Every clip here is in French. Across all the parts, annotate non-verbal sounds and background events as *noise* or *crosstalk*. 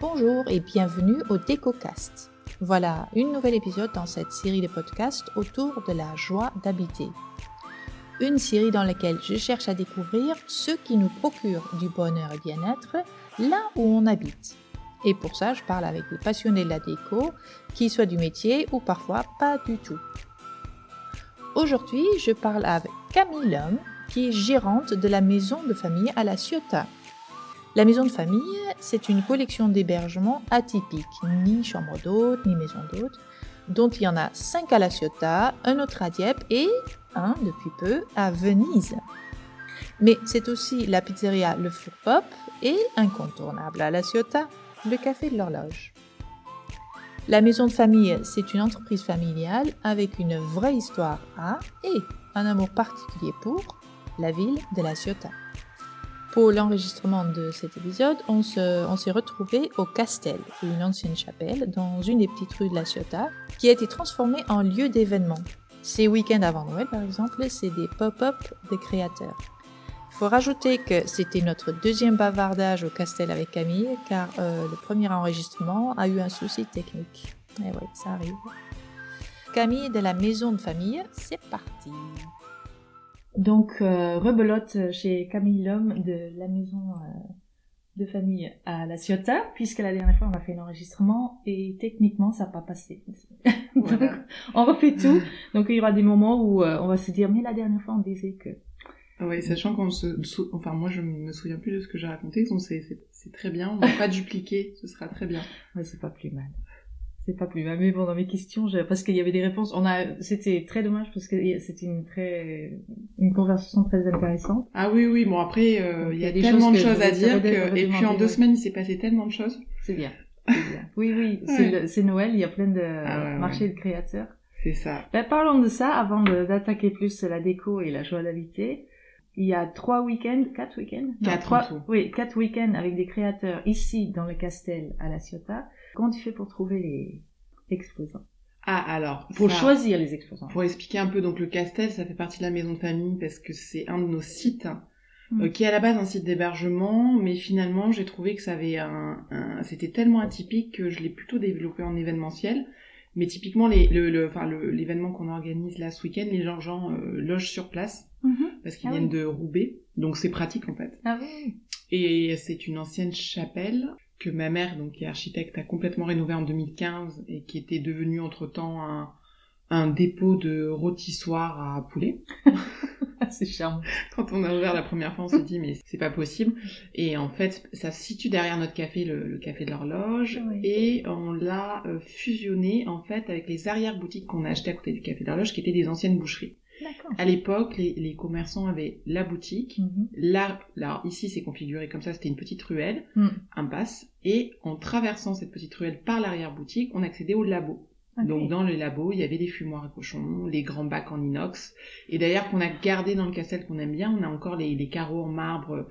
Bonjour et bienvenue au DécoCast. Voilà une nouvel épisode dans cette série de podcasts autour de la joie d'habiter. Une série dans laquelle je cherche à découvrir ce qui nous procure du bonheur et bien-être là où on habite. Et pour ça, je parle avec des passionnés de la déco, qui soient du métier ou parfois pas du tout. Aujourd'hui, je parle avec Camille Lhomme, qui est gérante de la maison de famille à La Ciotat. La maison de famille, c'est une collection d'hébergements atypiques, ni chambre d'hôte, ni maison d'hôte, dont il y en a 5 à La Ciotat, un autre à Dieppe et un, depuis peu, à Venise. Mais c'est aussi la pizzeria Le Four Pop et, incontournable à La Ciotat, le Café de l'Horloge. La maison de famille, c'est une entreprise familiale avec une vraie histoire à et un amour particulier pour la ville de La Ciotat. Pour l'enregistrement de cet épisode, on s'est retrouvé au Castel, une ancienne chapelle dans une des petites rues de La Ciotat, qui a été transformée en lieu d'événement. Ces week-ends avant Noël, par exemple, c'est des pop-up des créateurs. Il faut rajouter que c'était notre deuxième bavardage au Castel avec Camille, car euh, le premier enregistrement a eu un souci technique. Et oui, ça arrive. Camille de la maison de famille, c'est parti. Donc, euh, rebelote chez Camille Lhomme de la maison euh, de famille à La Ciotat, puisque la dernière fois on a fait l'enregistrement et techniquement ça n'a pas passé. *laughs* Donc, on refait tout. Donc, il y aura des moments où euh, on va se dire, mais la dernière fois on disait que oui, sachant qu'on se, enfin moi je me souviens plus de ce que j'ai raconté, donc c'est très bien, on va pas dupliquer, ce sera très bien. Ouais, c'est pas plus mal. C'est pas plus mal, mais bon dans mes questions, parce qu'il y avait des réponses, on a, c'était très dommage parce que c'était une très, une conversation très intéressante. Ah oui oui, bon après euh, il y a tellement de choses à dire que, et puis en deux semaines il s'est passé tellement de choses. C'est bien. bien. Oui oui, c'est Noël, il y a plein de ah marchés de créateurs. C'est ça. Ben, parlons de ça avant d'attaquer plus la déco et la joie d'habiter il y a trois week-ends, quatre week-ends? Quatre trois, Oui, quatre week-ends avec des créateurs ici dans le Castel à La Ciotat. Comment tu fais pour trouver les exposants? Ah alors pour choisir les exposants. Pour expliquer un peu donc le Castel, ça fait partie de la maison de famille parce que c'est un de nos sites hmm. euh, qui est à la base un site d'hébergement, mais finalement j'ai trouvé que ça avait un, c'était tellement atypique que je l'ai plutôt développé en événementiel. Mais typiquement les, le, enfin l'événement qu'on organise là ce week-end, les gens, gens euh, logent sur place Mhm. parce qu'ils ah viennent de Roubaix. Donc c'est pratique en fait. Ah oui. Et c'est une ancienne chapelle que ma mère, donc qui est architecte, a complètement rénovée en 2015 et qui était devenue entre-temps un, un dépôt de rôtissoir à poulet. *laughs* c'est charmant. Quand on a ouvert la première fois, on s'est dit mais c'est pas possible. Et en fait, ça se situe derrière notre café, le, café de l'horloge, et on l'a euh, fusionné en fait avec les arrière-boutiques qu'on a achetées à côté du café de l'horloge, qui étaient des anciennes boucheries. À l'époque, les, commerçants avaient la boutique. Mhm. Là, là, ici, c'est configuré comme ça. C'était une petite ruelle, mm. un passe. Et en traversant cette petite ruelle par l'arrière-boutique, on accédait au labo. Donc dans le labo, il y avait des fumoirs à cochons, les grands bacs en inox. Et d'ailleurs, qu'on a gardé dans le castel qu'on aime bien, on a encore les, carreaux en marbre.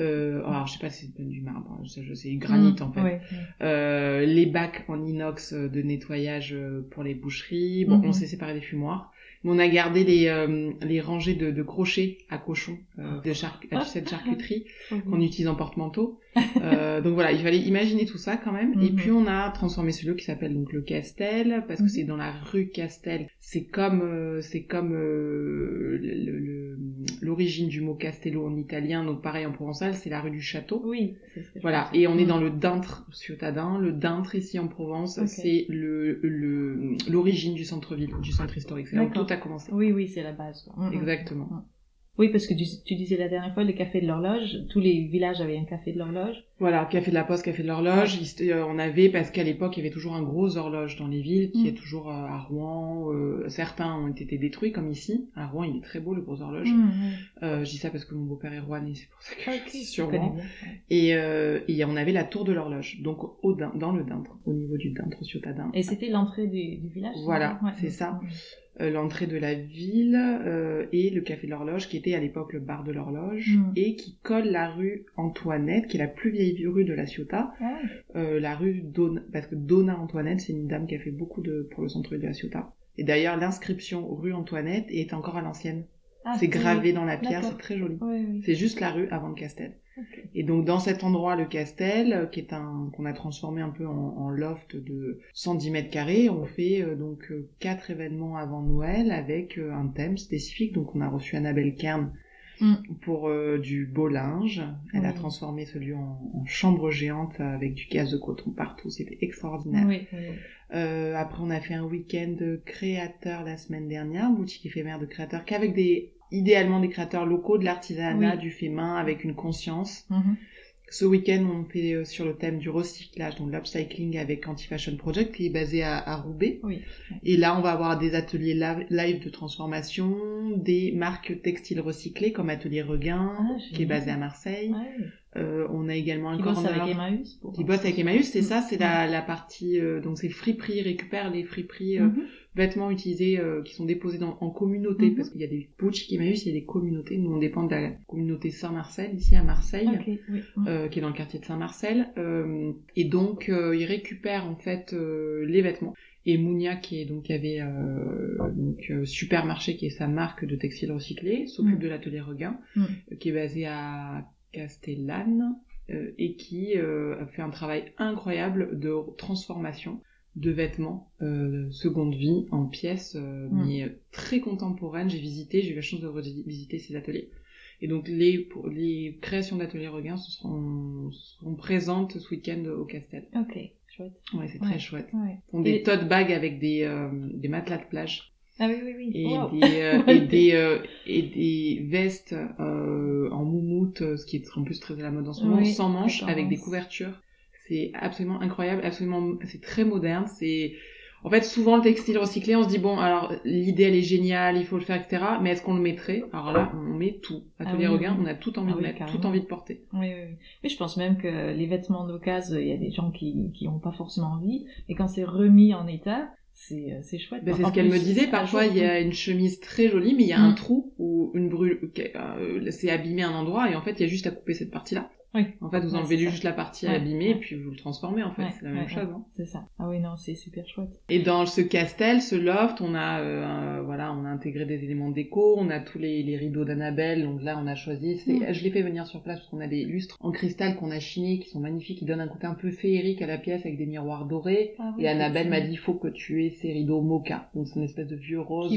Euh, alors je sais pas si c'est du marbre, c'est du granit mm. en fait. Euh, les bacs en inox de nettoyage pour les boucheries. Bon, on mm-hmm. s'est séparé des fumoirs on a gardé les, euh, les rangées de, de, crochets à cochons euh, de cette charcuterie *laughs* qu'on utilise en porte-manteau. *laughs* Euh, donc voilà, il fallait imaginer tout ça quand même. Et mhm. puis on a transformé ce lieu qui s'appelle donc le Castel parce que mhm. c'est dans la rue Castel. C'est comme euh, c'est comme l'origine du mot Castello en italien, donc pareil en provençal, c'est la rue du château. Oui. Voilà. Et on est dans le Dintre ciotadin. Le Dintre ici en Provence, c'est le l'origine du centre-ville, du centre historique. C'est là où tout a commencé. Oui, oui, c'est la base. Mm. Exactement. Oui, parce que tu, disais la dernière fois, le café de l'horloge, tous les villages avaient un café de l'horloge. Voilà, café de la poste, café de l'horloge. Euh, on avait, parce qu'à l'époque, il y avait toujours un gros horloge dans les villes, qui mm. est toujours euh, à Rouen. Euh, certains ont été détruits, comme ici. À Rouen, il est très beau, le gros horloge. Mm, mm. je dis ça parce que mon beau-père est rouennais, c'est pour ça que je suis sur Rouen. Et, et on avait la tour de l'horloge, donc au, dans le Dindre, au niveau du Dindre, Ciotadin. Et c'était l'entrée du, du, village Voilà, c'est ça. Euh, l'entrée de la ville euh, et le café de l'horloge qui était à l'époque le bar de l'horloge mm. et qui colle la rue Antoinette qui est la plus vieille rue de la Ciotat. Ah. euh, la rue Dona parce que Dona Antoinette c'est une dame qui a fait beaucoup de pour le centre de la Ciotat. Et d'ailleurs l'inscription rue Antoinette est encore à l'ancienne. Ah, c'est gravé dans la pierre c'est très joli. C'est juste la rue avant le Castel Et donc dans cet endroit, le Castel, qui est un qu'on a transformé un peu en, loft de 110 mètres carrés, on fait donc quatre événements avant Noël avec un thème spécifique. Donc on a reçu Annabelle Kern Mm. pour euh, du beau linge. Elle a transformé ce lieu en, chambre géante avec du gaz de coton partout. C'était extraordinaire. Euh, après, on a fait un week-end créateur la semaine dernière, boutique éphémère de créateurs, qu'avec des idéalement des créateurs locaux, de l'artisanat, du fait main, avec une conscience. Mm-hmm. Ce week-end, on fait euh, sur le thème du recyclage, donc l'upcycling avec Anti-Fashion Project, qui est basé à, Roubaix. Oui. Et là, on va avoir des ateliers live de transformation, des marques textiles recyclées comme Atelier Regain, ah, qui est basé à Marseille. Euh, on a également un qui bosse avec Emmaüs. Qui bosse avec Emmaüs, c'est ça, c'est la, la partie, euh, donc c'est friperie, récupère les friperies. Euh, mm-hmm vêtements utilisés euh, qui sont déposés dans, en communauté, mhm. parce qu'il y a des boutiques Emmaüs, il y a des communautés. Nous, on dépend de la communauté Saint-Marcel, ici à Marseille, euh, qui est dans le quartier de Saint-Marcel. Euh, et donc, ils récupèrent en fait les vêtements. Et Mounia, qui est donc qui avait donc supermarché, qui est sa marque de textiles recyclés, s'occupe mhm. de l'atelier Regain, mhm. qui est basé à Castellane et qui a fait un travail incroyable de transformation de vêtements euh, seconde vie en pièces euh, mm. mais très contemporaines. J'ai visité j'ai eu la chance de visiter ces ateliers. Et donc les les créations d'ateliers Regain seront, seront présentes ce week-end au Castel. Ok chouette. Ouais c'est très chouette. Ouais. font des tote bags avec des euh, des matelas de plage. Ah oui, oui, oui. Et, des, euh, *laughs* et, des, euh, et des vestes euh, en moumoute, ce qui est en plus très à la mode en ce moment, sans manches, avec des couvertures c'est absolument incroyable, absolument, c'est très moderne. C'est, en fait, souvent le textile recyclé, on se dit bon, alors l'idée elle est géniale, il faut le faire, etc. Mais est-ce qu'on le mettrait? Alors là, on met tout. Atelier ah, Regain, on a tout envie ah de mettre, tout envie de porter. Oui, oui, oui. je pense même que les vêtements d'occasion, il y a des gens qui qui ont pas forcément envie, et quand c'est remis en état, c'est euh, c'est chouette. Ben, c'est ce qu'elle me disait. Parfois, il y a une chemise très jolie, mais il y a un mm. trou ou une brûle, euh, c'est abîmé un endroit, et en fait, il y a juste à couper cette partie-là. Oui. En fait, vous enlevez juste la partie abîmée et puis vous le transformez en fait. c'est la même chose. Hein. C'est ça. Ah oui, non, c'est super chouette. Et dans ce castel, ce loft, on a, euh, voilà, on a intégré des éléments déco, on a tous les, les rideaux d'Annabelle. Donc là, on a choisi. Mm. Je l'ai fait venir sur place parce qu'on a des lustres en cristal qu'on a chinés qui sont magnifiques, qui donnent un côté un peu féerique à la pièce avec des miroirs dorés. Ah et Annabelle m'a dit, il faut que tu aies ces rideaux mocha. Donc c'est une espèce de vieux rose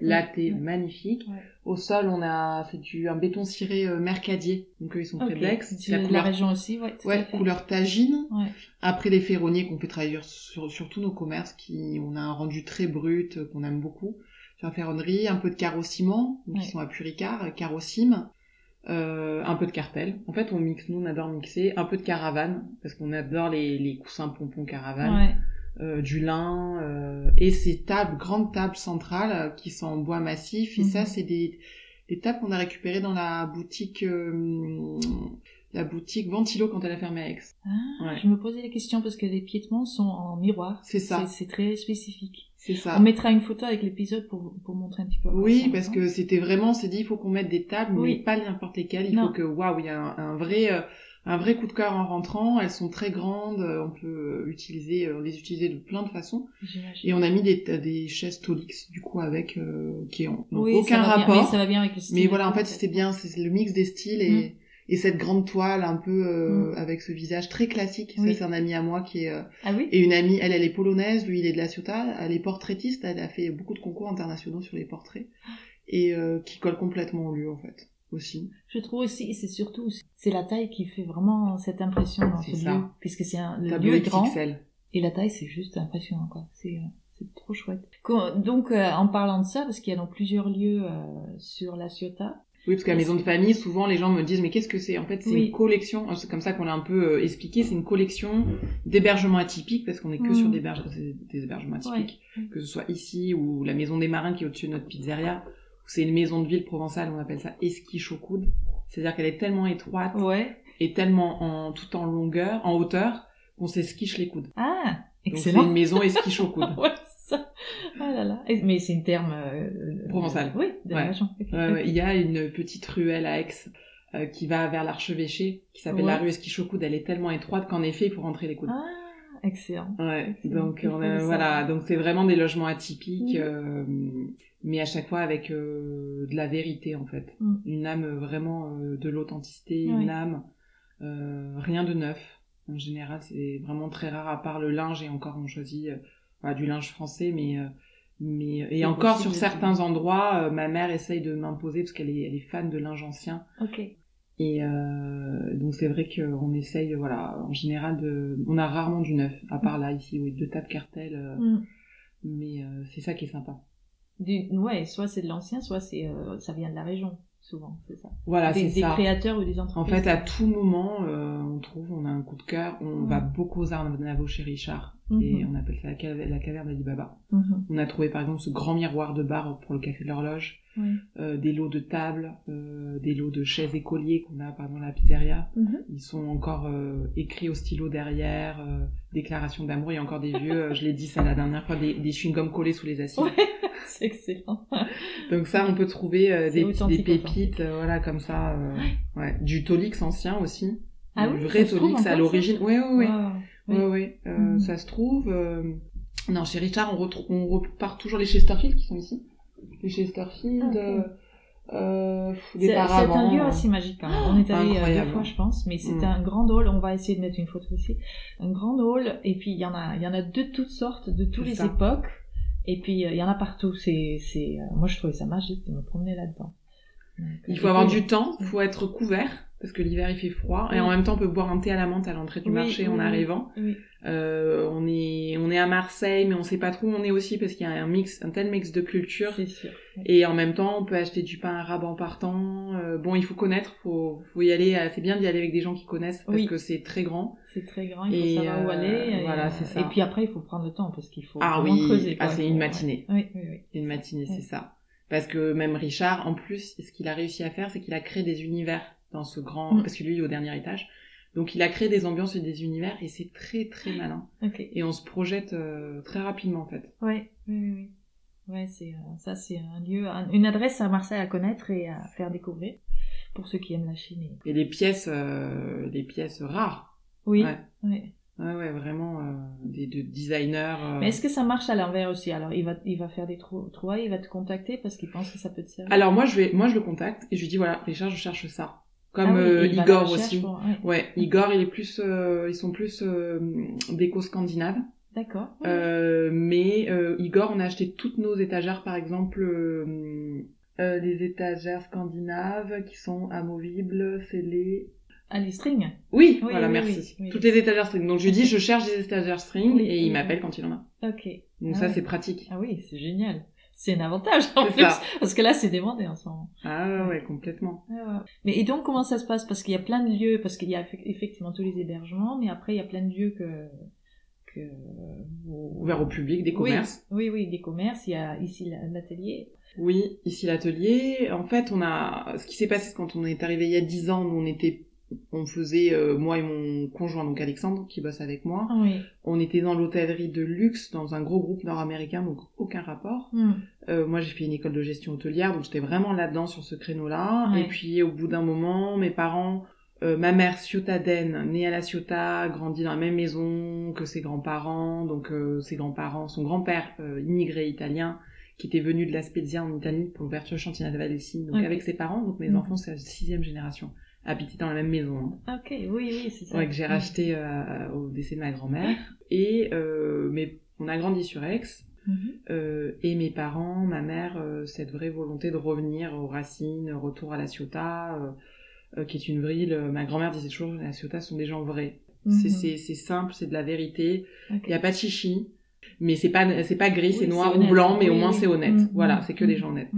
laté, magnifique. Au sol, on a c'est du un béton ciré euh, mercadier. Donc eux, ils sont près d'Aix. La, la région aussi, ouais. Ouais, couleur tagine. Ouais. Après les ferronniers qu'on fait travailler sur, sur tous nos commerces, qui on a un rendu très brut euh, qu'on aime beaucoup. Sur la ferronnerie, un peu de carrossiment, qui sont à Puricard, euh, carrossime. Euh, un peu de cartel. En fait, on mixe, nous, on adore mixer. Un peu de caravane, parce qu'on adore les, les coussins pompons caravane. Ouais. Euh, du lin euh, et ces tables, grandes tables centrales euh, qui sont en bois massif. Et ça, mhm. c'est des, des tables qu'on a récupérées dans la boutique la boutique Ventilo quand elle a fermé à Aix. Ah, Je me posais la question parce que les piétements sont en miroir. C'est ça. C'est très spécifique. C'est ça. On mettra une photo avec l'épisode pour, pour montrer un petit peu. Oui, parce que c'était vraiment, c'est dit, il faut qu'on mette des tables, mais pas n'importe lesquelles. Il faut que, waouh, il y a un, vrai, un vrai coup de cœur en rentrant. Elles sont très grandes, euh, on peut utiliser, euh, les utiliser de plein de façons. Et on a mis des, des chaises Tolix du coup avec euh, qui ont, aucun rapport. mais ça va bien avec le style. Mais voilà, en fait, c'était bien, c'est le mix des styles et mm. et cette grande toile un peu mm. avec ce visage très classique. Ça, c'est un ami à moi qui est ah oui? et une amie, elle, elle est polonaise, lui, il est de la Ciotat. Elle est portraitiste, elle a fait beaucoup de concours internationaux sur les portraits et qui colle complètement au lieu en fait aussi. Je trouve aussi, c'est surtout, c'est la taille qui fait vraiment cette impression dans ce lieu, puisque c'est un le lieu grand. Et la taille, c'est juste impressionnant, quoi. C'est, euh, c'est trop chouette. Donc, euh, en parlant de ça, parce qu'il y a dans plusieurs lieux euh, sur la Ciotat. Oui, parce qu'à la maison de famille, souvent les gens me disent mais qu'est-ce que c'est? En fait, c'est une collection. C'est comme ça qu'on l'a un peu expliqué. C'est une collection d'hébergements atypiques parce qu'on est que sur mm. des, des hébergements atypiques, que ce soit ici ou la maison des marins qui est au-dessus de notre pizzeria c'est une maison de ville provençale, on appelle ça esquiche au coude. C'est-à-dire qu'elle est tellement étroite et tellement en tout en longueur, en hauteur, qu'on s'esquiche les coudes. Ah, excellent. c'est une maison esquiche au coude. *laughs* ouais, ça. Oh là là. Mais c'est une terme euh, provençal. oui, ouais. Il y a une petite ruelle à Aix euh, qui va vers l'archevêché, qui s'appelle la rue esquiche au coude. Elle est tellement étroite qu'en effet, il faut rentrer les coudes. Ah. Excellent. Ouais, donc on a, voilà, donc c'est vraiment des logements atypiques. Euh, mais à chaque fois avec euh, de la vérité en fait, mm. une âme vraiment euh, de l'authenticité, une âme rien de neuf. En général, c'est vraiment très rare, à part le linge, et encore on choisit du linge français, mais mais et encore sur certains endroits, ma mère essaye de m'imposer parce qu'elle est, elle est fan de linge ancien. Ok. Et euh, donc c'est vrai qu'on essaye, voilà, en général, de, on a rarement du neuf, à part là ici, oui, deux tables cartel, euh, mm. mais euh, c'est ça qui est sympa. Du, ouais, soit c'est de l'ancien, soit c'est euh, ça vient de la région souvent, c'est ça. Voilà, c'est ça. Des créateurs ou des entreprises. En fait, à tout moment, euh, on trouve, on a un coup de cœur, on va beaucoup aux Arnavo chez Richard, et mhm. on appelle ça la, caverne, la caverne d'Alibaba. Mhm. On a trouvé par exemple ce grand miroir de bar pour le café de l'horloge, euh, des lots de tables, euh, des lots de chaises écoliers qu'on a pendant la pizzeria. Mhm. Ils sont encore euh, écrits au stylo derrière, déclaration d'amour, il y a encore des *laughs* vieux, je l'ai dit ça la dernière fois, des, des chewing-gums collés sous les assiettes. *laughs* c'est excellent. *laughs* Donc ça, on peut trouver des, des, pépites, voilà, comme ça. Ouais. Du Tolix ancien aussi. Ah du vrai Tolix à l'origine. Oui, oui, oui. Oui. Mhm. Ça se trouve. Non, chez Richard, on, on repart toujours les Chesterfield qui sont ici. Les Chesterfield. Euh, c'est un lieu assez magique. Hein. On est allé deux fois, je pense, mais c'est mm. un grand hall. On va essayer de mettre une photo ici. Un grand hall, et puis il y en a, il y en a de toutes sortes, de toutes les époques. Et puis, euh, il y en a partout. C'est, c'est, euh, moi, je trouvais ça magique de me promener là-dedans. il faut avoir du temps, il faut être couvert parce que l'hiver il fait froid et en même temps on peut boire un thé à la menthe à l'entrée du marché en arrivant. Euh, on est on est à Marseille mais on sait pas trop où on est aussi parce qu'il y a un mix un tel mix de cultures. Sûr. Et en même temps on peut acheter du pain arabe en partant. Euh, bon il faut connaître, faut faut y aller. C'est bien d'y aller avec des gens qui connaissent parce que c'est très grand. C'est très grand, il faut savoir où aller. Euh, voilà c'est ça. Et puis après il faut prendre le temps parce qu'il faut ah, oui. creuser. Ah c'est une matinée. Oui oui oui. Une matinée c'est ça. Parce que même Richard, en plus, ce qu'il a réussi à faire, c'est qu'il a créé des univers dans ce grand, mm. parce que lui il est au dernier étage. Donc il a créé des ambiances et des univers et c'est très très malin. Et on se projette euh, très rapidement en fait. Ouais, oui, oui, Ouais, c'est euh, ça, c'est un lieu, une adresse à Marseille à connaître et à faire découvrir pour ceux qui aiment la Chine. Et, les pièces, euh, pièces rares. Oui. Ouais. ouais. Ouais, ouais, vraiment des de designers. Mais est-ce que ça marche à l'envers aussi? Alors, il va, il va faire des trous, il va te contacter parce qu'il pense que ça peut te servir. Alors moi, je vais, moi, je le contacte et je lui dis voilà, Richard, je cherche ça. Comme ah euh, Igor aussi. ouais. Igor, il est plus, euh, ils sont plus euh, déco scandinave. D'accord. mais Igor, on a acheté toutes nos étagères, par exemple, les étagères scandinaves qui sont amovibles, c'est les ah, les strings? Oui, voilà, merci. Toutes les étagères string. Donc je lui dis, je cherche des étagères string et il m'appelle quand il en a. Ok. Donc ah ça, c'est pratique. Ah oui, c'est génial c'est un avantage en plus parce que là c'est demandé en ce moment. Ah ouais, complètement. Mais et donc comment ça se passe? Parce qu'il y a plein de lieux parce qu'il y a effectivement tous les hébergements mais après il y a plein de lieux que que ouverts au public des commerces. Oui, oui, des commerces, il y a ici l'atelier. Oui, ici l'atelier. En fait, on a ce qui s'est passé quand on est arrivé il y a dix ans, nous on était on faisait euh, moi et mon conjoint donc Alexandre qui bosse avec moi. Oui. on était dans l'hôtellerie de luxe dans un gros groupe nord-américain donc aucun rapport. Hmm. euh, moi j'ai fait une école de gestion hôtelière donc j'étais vraiment là-dedans sur ce créneau là et puis au bout d'un moment mes parents euh, ma mère ciotadenne née à la Ciotat grandit dans la même maison que ses grands-parents. Donc ses grands-parents son grand-père immigré italien qui était venu de la Spezia en Italie pour l'ouverture chantinet de Valessi donc avec ses parents. Donc mes hmm. enfants c'est la sixième génération habiter dans la même maison. Hein. Ok, oui, oui, c'est ça. Ouais, que j'ai racheté euh, au décès de ma grand-mère. Et euh, mais on a grandi sur Aix. Mhm. euh, et mes parents, ma mère, euh, cette vraie volonté de revenir aux racines, retour à la Ciotat, qui est une ville. ma grand-mère disait toujours, la Ciotat sont des gens vrais. Mhm. C'est simple, c'est de la vérité. Il n'y a pas de chichi mais c'est pas c'est pas gris, c'est noir ou blanc, mais au moins c'est honnête. Mm, voilà, mm, c'est que des mm, gens honnêtes.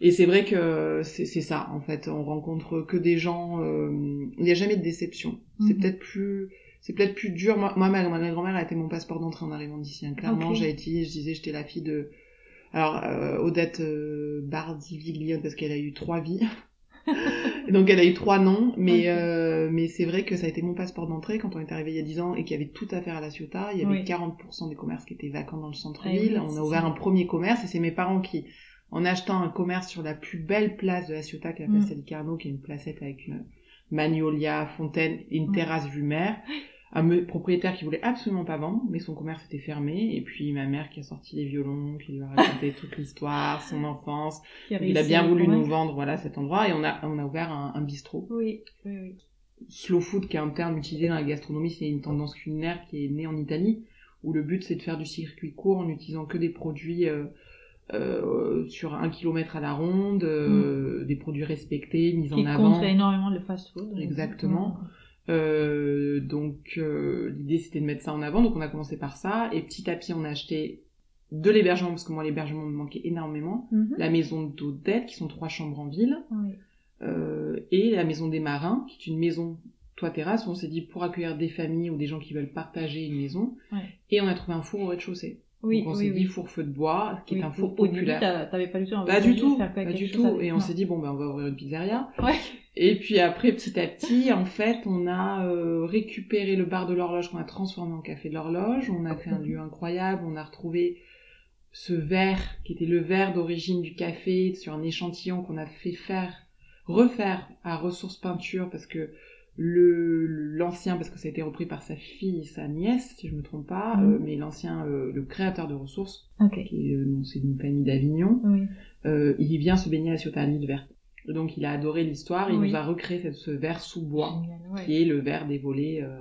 Et c'est vrai que c'est ça en fait, on rencontre que des gens. Euh, il n'y a jamais de déception. C'est peut-être plus c'est peut-être plus dur. Moi, ma, ma grand-mère a été mon passeport d'entrée en arrivant d'ici. Hein. Clairement, j'ai été, je disais, j'étais la fille de alors euh, Odette euh, parce qu'elle a eu trois vies. *laughs* donc elle a eu trois noms, mais euh, mais c'est vrai que ça a été mon passeport d'entrée quand on est arrivé il y a 10 ans et qu'il y avait tout à faire à la Ciotat. Il y avait 40% des commerces qui étaient vacants dans le centre-ville. on a ouvert un premier commerce et c'est mes parents qui, en achetant un commerce sur la plus belle place de la Ciotat, qui est la place mm. Carnot, qui est une placette avec une magnolia, fontaine et une terrasse vue mer un propriétaire qui voulait absolument pas vendre, mais son commerce était fermé, et puis ma mère qui a sorti les violons, qui lui a raconté toute l'histoire, son *laughs* enfance. Il a bien voulu nous vendre, voilà, cet endroit, et on a, on a ouvert un, un bistrot. Oui, oui, oui. slow food, qui est un terme utilisé dans la gastronomie, c'est une tendance culinaire qui est née en Italie, où le but c'est de faire du circuit court en utilisant que des produits euh, euh, sur un kilomètre à la ronde, euh, des produits respectés, mis en avant. Qui contre énormément le fast-food. Exactement. Euh, donc euh, l'idée c'était de mettre ça en avant, donc on a commencé par ça, et petit à petit on a acheté de l'hébergement, parce que moi l'hébergement me manquait énormément, Mhm. la maison d'Odette, qui sont trois chambres en ville, Oui. euh, et la maison des marins, qui est une maison toit terrasse, où on s'est dit pour accueillir des familles ou des gens qui veulent partager une maison, Ouais. et on a trouvé un four au rez-de-chaussée. Oui, donc on oui, s'est oui. dit four feu de bois, qui est un four au début, populaire. t'as- T'avais pas du tout envie Pas de du tout, faire pas quelque du chose tout. avec- Et on s'est dit, bon, ben, on va ouvrir une pizzeria. Ouais. Et puis après, petit à petit, en fait, on a euh, récupéré le bar de l'horloge qu'on a transformé en café de l'horloge. On a fait un *laughs* lieu incroyable. On a retrouvé ce verre qui était le verre d'origine du café sur un échantillon qu'on a fait faire, refaire à ressources peinture parce que le l'ancien parce que ça a été repris par sa fille et sa nièce si je me trompe pas Mhm. euh, mais l'ancien euh, le créateur de ressources Ok. qui est euh, c'est une famille d'Avignon Oui. euh, il vient se baigner à Ciotat à l'île verte. Donc il a adoré l'histoire, il Oui. nous a recréé cette- ce verre sous bois, Génial, ouais. qui est le verre des volets euh,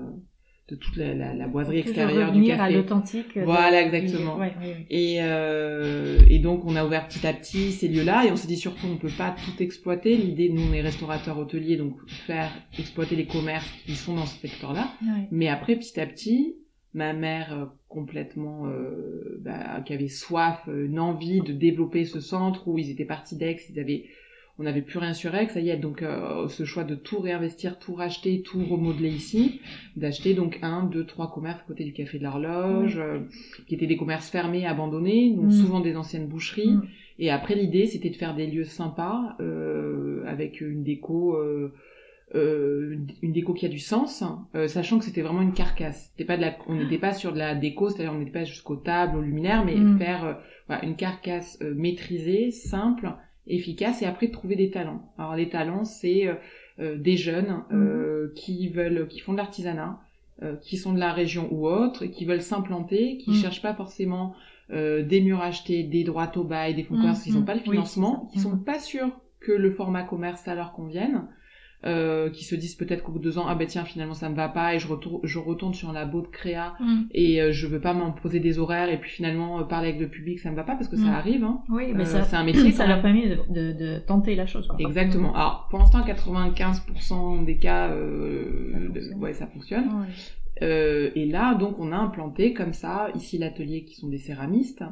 de toute la, la- la boiserie extérieure du revenir à café. l'authentique. Voilà, exactement. Ouais, ouais, ouais. Et, euh, et donc on a ouvert petit à petit ces lieux-là et on s'est dit surtout on peut pas tout exploiter. L'idée, nous on est restaurateurs hôteliers, donc faire exploiter les commerces qui sont dans ce secteur-là. Mais après, petit à petit, ma mère euh, complètement euh, bah, qui avait soif, une envie de développer ce centre où ils étaient partis d'Aix, ils avaient on n'avait plus rien sur Aix, ça y est, donc euh, ce choix de tout réinvestir, tout racheter, tout remodeler ici, d'acheter donc un, deux, trois commerces à côté du café de l'horloge, euh, qui étaient des commerces fermés, abandonnés, donc Mm. souvent des anciennes boucheries. Mm. Et après l'idée c'était de faire des lieux sympas euh, avec une déco euh, euh, une- déco qui a du sens, euh, sachant que c'était vraiment une carcasse. C'était pas de la, on n'était pas sur de la déco, c'est-à-dire on n'était pas jusqu'aux tables, aux luminaires, mais Mm. faire euh, voilà, une carcasse euh, maîtrisée, simple, efficace, et après trouver des talents. Alors les talents, c'est euh, euh, des jeunes euh, qui veulent, qui font de l'artisanat, euh, qui sont de la région ou autre, et qui veulent s'implanter, qui Mm. cherchent pas forcément euh, des murs achetés, des droits au bail, des fonds de Mm, commerce, ils n'ont mm. pas le Oui, financement, ça. qui sont Mm. pas sûrs que le format commerce ça leur convienne, euh, qui se disent peut-être qu'au bout de deux ans, ah ben tiens finalement ça me va pas et je retourne, je retourne sur un labo de créa Mm. et euh, je veux pas m'imposer des horaires et puis finalement euh, parler avec le public ça me va pas parce que Mm. ça arrive, hein. Oui, mais Euh, ça, c'est un métier *clears throat* ça leur permet de, de, de tenter la chose. Quoi. Exactement. Alors pour l'instant 95% des cas, euh, Ça de- ouais ça fonctionne. Ouais. Euh, et là, donc, on a implanté comme ça, ici l'atelier qui sont des céramistes,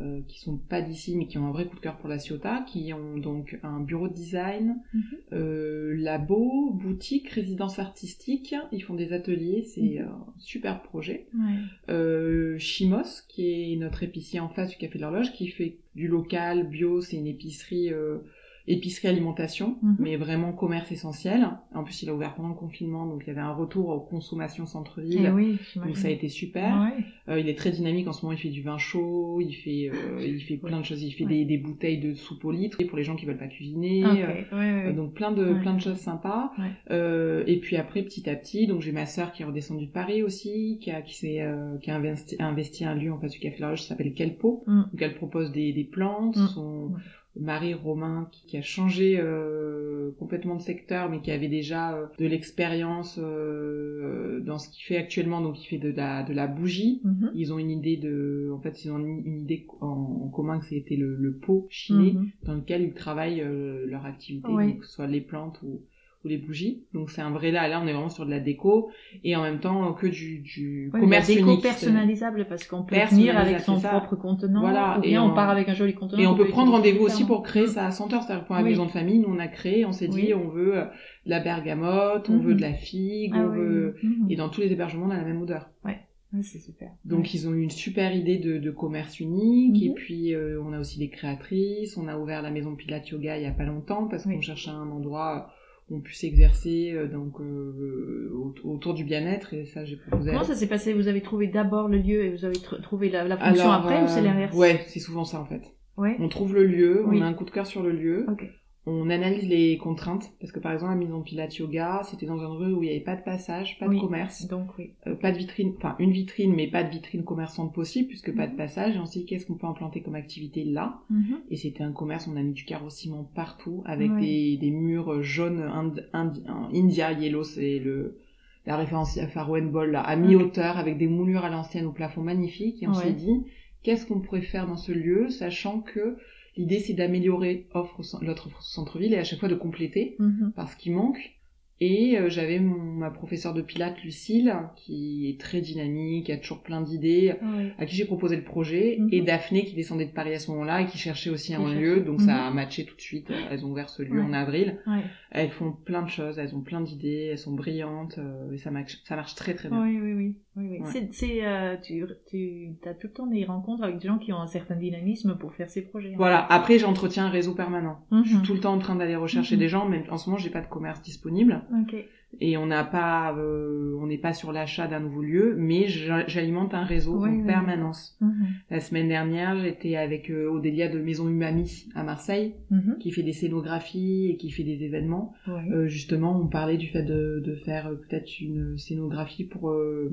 euh, qui sont pas d'ici, mais qui ont un vrai coup de cœur pour la Ciotat, qui ont donc un bureau de design, Mhm. euh, labo, boutique, résidence artistique. Ils font des ateliers, c'est Mhm. un super projet. Ouais. Euh, Chimos, qui est notre épicier en face du Café de l'Horloge, qui fait du local, bio, c'est une épicerie, euh, épicerie alimentation, Mhm. mais vraiment commerce essentiel. En plus, il a ouvert pendant le confinement, donc il y avait un retour aux consommations centre-ville. Eh oui, Donc ça a été super. Ouais. Euh, il est très dynamique en ce moment. Il fait du vin chaud, il fait, euh, il fait plein de choses. Il fait Ouais. des, des bouteilles de soupe au litre pour les gens qui veulent pas cuisiner. Ok, Euh, ouais, ouais, ouais. donc plein de plein de choses sympas. Euh, et puis après petit à petit, donc j'ai ma sœur qui est redescendue de Paris aussi, qui a qui s'est euh, qui a investi, investi un lieu en face du café l'Horloge qui s'appelle Kelpo. Mm. Donc elle propose des, des plantes. Mm. Son Ouais. mari Romain qui, qui a changé euh, complètement de secteur, mais qui avait déjà euh, de l'expérience euh, dans ce qu'il fait actuellement. Donc il fait de la de la bougie. Mhm. Ils ont une idée de, en fait, ils ont une, une idée en, en commun que c'était le, le pot chiné Mhm. dans lequel ils travaillent euh, leur activité, Oui. donc que ce soit les plantes ou, ou les bougies. Donc c'est un vrai là, là on est vraiment sur de la déco et en même temps que du, du Ouais, commerce la déco unique. personnalisable parce qu'on peut venir avec son propre contenant Voilà, ou et bien on... on- part avec un joli contenant. Et on peut prendre rendez-vous aussi pour créer sa senteur, c'est-à-dire pour la Oui. maison de famille, nous on a créé, on s'est dit on veut euh, de la bergamote, on Mhm. veut de la figue, Ah on oui, veut... Mhm. Et dans tous les hébergements on a la même odeur. Ouais, c'est super. Donc Ouais. ils ont eu une super idée de, de commerce unique Mhm. et puis euh, on a aussi des créatrices, on a ouvert la maison Pilates Yoga il y a pas longtemps parce Oui. qu'on cherchait un endroit où on puisse s'exercer euh, donc euh, au- autour du bien-être et ça j'ai proposé. Comment ça s'est passé? Vous avez trouvé d'abord le lieu et vous avez tr- trouvé la, la fonction Alors, après ou c'est euh, l'inverse? Ouais, c'est souvent ça en fait. Ouais. On trouve le lieu, Oui. on a un coup de cœur sur le lieu, Ok. On analyse les contraintes parce que par exemple la maison Pilates Yoga, c'était dans une rue où il n'y avait pas de passage, pas de commerce, donc oui. euh, pas de vitrine, enfin une vitrine mais pas de vitrine commerçante possible puisque pas de Mhm. passage. Et on s'est dit qu'est-ce qu'on peut implanter comme activité là Mhm. Et c'était un commerce, on a mis du carreau-ciment partout avec des, des murs jaunes Ind- Indi- India Yellow, c'est le la référence à Faro and Ball là, à mi-hauteur avec des moulures à l'ancienne au plafond magnifique. Et on s'est dit qu'est-ce qu'on pourrait faire dans ce lieu, sachant que l'idée c'est d'améliorer offre, l'autre centre-ville et à chaque fois de compléter Mhm. parce qu'il manque. Et euh, j'avais ma professeure de pilates, Lucille, qui est très dynamique, a toujours plein d'idées, Ouais. à qui j'ai proposé le projet, Mhm. et Daphné qui descendait de Paris à ce moment-là et qui cherchait aussi un cherchait. lieu, donc Mhm. ça a matché tout de suite. Elles ont ouvert ce lieu Ouais. en avril. Ouais. Elles font plein de choses, elles ont plein d'idées, elles sont brillantes, euh, et ça marche, ça marche très très bien. Oui, oui, oui. Oui, oui. Ouais. C'est, c'est, euh, tu, tu as tout le temps des rencontres avec des gens qui ont un certain dynamisme pour faire ces projets. hein. Voilà. Après, j'entretiens un réseau permanent. Mhm. Je suis tout le temps en train d'aller rechercher Mhm. des gens, mais en ce moment, j'ai pas de commerce disponible. Ok. Et on n'a pas euh, on n'est pas sur l'achat d'un nouveau lieu mais j'a- j'alimente un réseau Oui, en oui, permanence Mhm. la semaine dernière j'étais avec euh, Odélia de Maison Umami à Marseille Mhm. qui fait des scénographies et qui fait des événements. Euh, justement on parlait du fait de, de faire euh, peut-être une scénographie pour euh,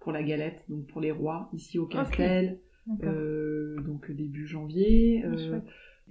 pour la galette donc pour les rois ici au Castel D'accord. euh, donc début janvier Ah.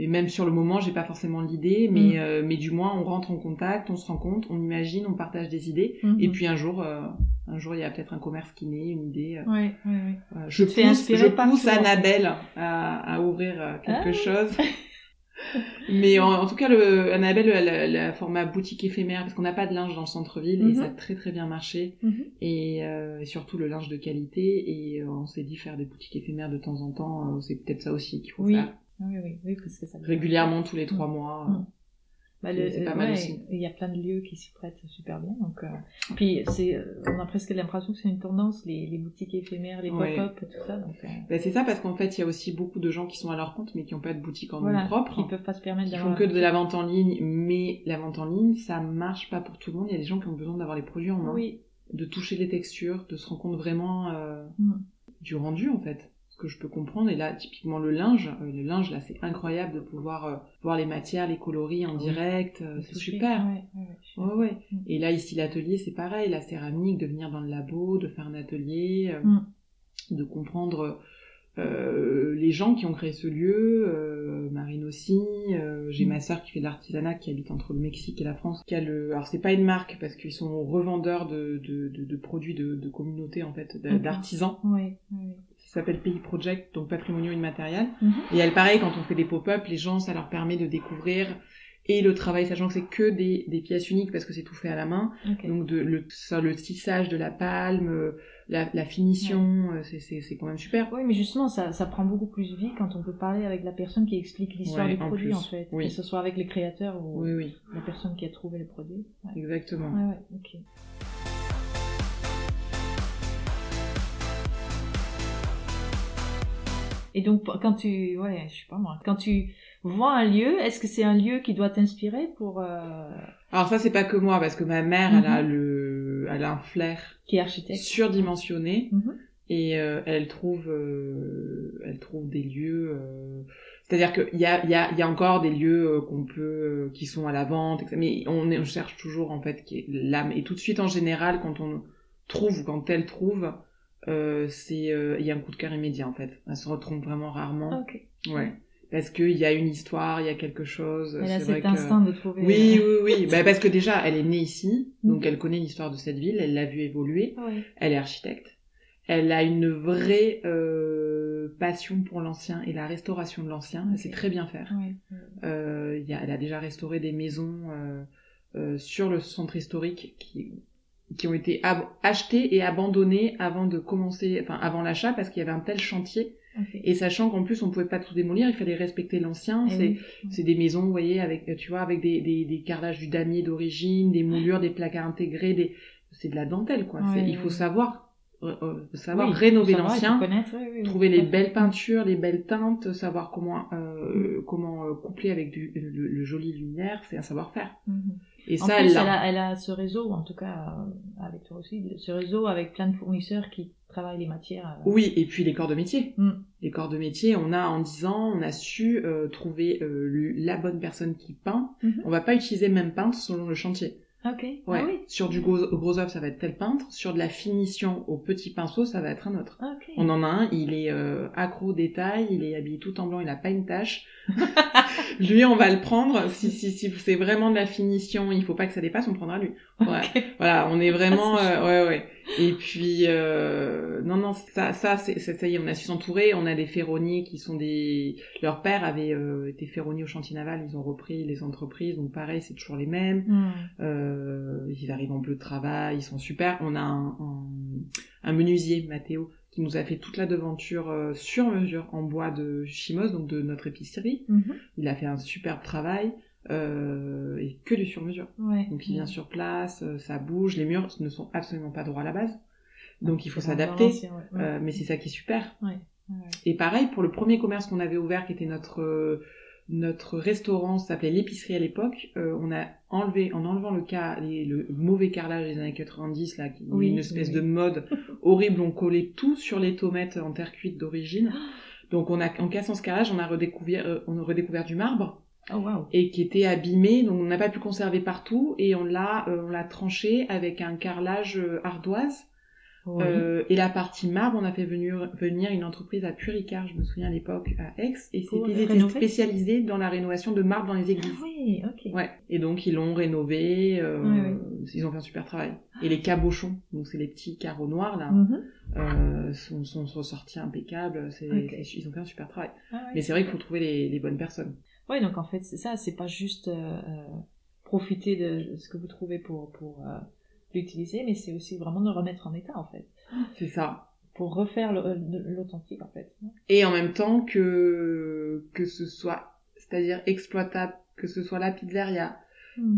Et même sur le moment, j'ai pas forcément l'idée, mais, Mm. euh, mais du moins, on rentre en contact, on se rencontre, on imagine, on partage des idées. Mhm. Et puis un jour, euh, un jour, il y a peut-être un commerce qui naît, une idée. euh, Ouais, ouais, ouais. Je pousse, je pousse. Annabelle à, à ouvrir euh, quelque Ah. chose. *laughs* mais en, en tout cas, le, Annabelle, elle, a- format boutique éphémère, parce qu'on n'a pas de linge dans le centre-ville, et ça a très très bien marché. Mhm. Et, euh, et surtout le linge de qualité. Et euh, on s'est dit faire des boutiques éphémères de temps en temps, c'est peut-être ça aussi qu'il faut Oui. faire. Oui, oui, oui, parce que ça. Régulièrement, tous les trois mois. Mm. Bah, C'est- pas euh, mal aussi. Il y a plein de lieux qui s'y prêtent super bien. Donc, euh, Puis c'est, euh, on a presque l'impression que c'est une tendance, les, les boutiques éphémères, les pop-up tout ça. Donc, euh, Ben, c'est ça parce qu'en fait, il y a aussi beaucoup de gens qui sont à leur compte mais qui n'ont pas de boutique en nom voilà, propre, qui peuvent pas se permettre d'avoir. font que de la vente en ligne. Mais la vente en ligne, ça marche pas pour tout le monde. Il y a des gens qui ont besoin d'avoir les produits en main, Oui. de toucher les textures, de se rendre compte vraiment euh, Mm. du rendu en fait. Que je peux comprendre. Et là, typiquement le linge, euh, le linge là, c'est incroyable de pouvoir euh, voir les matières, les coloris en direct. euh, c'est super. Ouais. Et là, ici, l'atelier, c'est pareil. La céramique, de venir dans le labo, de faire un atelier, Mm. de comprendre euh, les gens qui ont créé ce lieu. euh, Marine aussi. euh, J'ai Mm. ma sœur qui fait de l'artisanat, qui habite entre le Mexique et la France. Qui a le... Alors, c'est pas une marque, parce qu'ils sont revendeurs de, de, de, de produits de, de communauté, en fait, d'artisans. S'appelle Pays Project, donc patrimonio immatériel. Mhm. Et elle, pareil, quand on fait des pop-up, les gens, ça leur permet de découvrir et le travail, sachant que c'est que des, des pièces uniques parce que c'est tout fait à la main. Donc de, le, ça, le tissage de la palme, euh, la, la finition, euh, c'est- quand même super. Oui, mais justement, ça, ça prend beaucoup plus vie quand on peut parler avec la personne qui explique l'histoire Ouais, du produit, en fait. Oui. Que ce soit avec les créateurs ou Oui, oui, la personne qui a trouvé le produit. Ouais, exactement. ouais, Et donc, quand tu, ouais, je sais pas moi, quand tu vois un lieu, est-ce que c'est un lieu qui doit t'inspirer pour, euh, Alors ça, c'est pas que moi, parce que ma mère, elle a le, elle a un flair qui est architecte surdimensionné Mhm. et euh, elle trouve, euh, elle trouve des lieux. euh, C'est-à-dire qu'il y a, il y, a, il y a encore des lieux euh, qu'on peut, euh, qui sont à la vente, etc. mais on, on cherche toujours en fait qui est l'âme. Et tout de suite, en général, quand on trouve, ou quand elle trouve, euh, c'est, euh, il y a un coup de cœur immédiat en fait. Elle se retrouve vraiment rarement. Ok. Ouais. Parce qu'il y a une histoire, il y a quelque chose. Elle a cet que- instinct de trouver. Oui, euh, oui, oui. *laughs* Bah, parce que déjà, elle est née ici, donc Mhm. elle connaît l'histoire de cette ville, elle l'a vue évoluer. ouais. Elle est architecte. Elle a une vraie euh, passion pour l'ancien et la restauration de l'ancien. Elle sait très bien faire. Ouais. Euh, y a, elle a déjà restauré des maisons euh, euh, sur le centre historique qui, qui ont été achetées et abandonnées avant de commencer, enfin avant l'achat, parce qu'il y avait un tel chantier. Et sachant qu'en plus on pouvait pas tout démolir, il fallait respecter l'ancien. Eh C'est oui. c'est des maisons, vous voyez, avec, tu vois, avec des, des, des carrelages du damier d'origine, des moulures, des placards intégrés, des... c'est de la dentelle, quoi. Ouais, il faut savoir, euh, euh, savoir Oui, rénover l'ancien, oui, trouver les belles peintures, les belles teintes, savoir comment, euh, comment coupler avec du, le, le joli lumière, c'est un savoir-faire. Mhm. Et En ça, plus, elle a, elle a ce réseau, en tout cas euh, avec toi aussi, ce réseau avec plein de fournisseurs qui travaille les matières. Oui, et puis les corps de métier. Mm. Les corps de métier, on a en 10 ans, on a su trouver la bonne personne qui peint. Mhm. On va pas utiliser le même peintre selon le chantier. Ok. Ouais. Ah oui. Sur du gros, gros œuvre, ça va être tel peintre. Sur de la finition au petit pinceau, ça va être un autre. Ok. On en a un, il est euh, accro au détail, il est habillé tout en blanc, il a pas une tache. *laughs* lui, on va le prendre. Si, si, si c'est vraiment de la finition, il faut pas que ça dépasse, on prendra lui. Ouais. Voilà, on est vraiment, *laughs* Ah, euh, ouais, ouais. Et puis, euh, non, non, ça, ça, c'est, ça y est, on a su s'entourer. On a des ferronniers qui sont des, leur père avait euh, été ferronnier au chantier naval, ils ont repris les entreprises, donc pareil, c'est toujours les mêmes. Hmm. Euh, ils arrivent en bleu de travail, ils sont super. On a un, un, un menuisier, Mathéo, qui nous a fait toute la devanture euh, sur mesure en bois de chimose, donc de notre épicerie. Mhm. Il a fait un superbe travail euh, et que du sur mesure. Ouais. Donc il vient sur place, euh, ça bouge, les murs ne sont absolument pas droits à la base. Donc il faut s'adapter. ouais. Ouais. Euh, mais c'est ça qui est super. Ouais. Et pareil, pour le premier commerce qu'on avait ouvert, qui était notre euh, notre restaurant, ça s'appelait l'épicerie à l'époque, euh, on a enlevé, en enlevant le, cas, les- le mauvais carrelage des années 90, là, qui Oui, une espèce oui, de mode *laughs* horrible, on collait tout sur les tomates en terre cuite d'origine. *gasps* Donc on a, en cassant ce carrelage, on a redécouvert, on a redécouvert du marbre Oh wow. et qui était abîmé, donc on n'a pas pu conserver partout et on l'a, euh, on l'a tranché avec un carrelage euh, ardoise. Oui. Euh, et la partie marbre, on a fait venir, venir une entreprise à Puricard, je me souviens à l'époque, à Aix, et c'était ils étaient spécialisés dans la rénovation de marbre dans les Ah églises. oui, ok. Ouais. Et donc ils l'ont rénové, ils ont fait un super travail. Et les cabochons, donc c'est les petits carreaux noirs là, Mhm. sont, sont ressortis impeccables. Ils ont fait un super travail. Ah. Mais c'est vrai qu'il faut trouver les, les bonnes personnes. Ouais, donc en fait, c'est ça, c'est pas juste euh, euh, profiter de ce que vous trouvez pour, pour euh, l'utiliser, mais c'est aussi vraiment de le remettre en état, en fait. *gasps* C'est ça. Pour refaire l'authentique, en fait. Et en même temps que que ce soit, c'est-à-dire exploitable, que ce soit la pizzeria.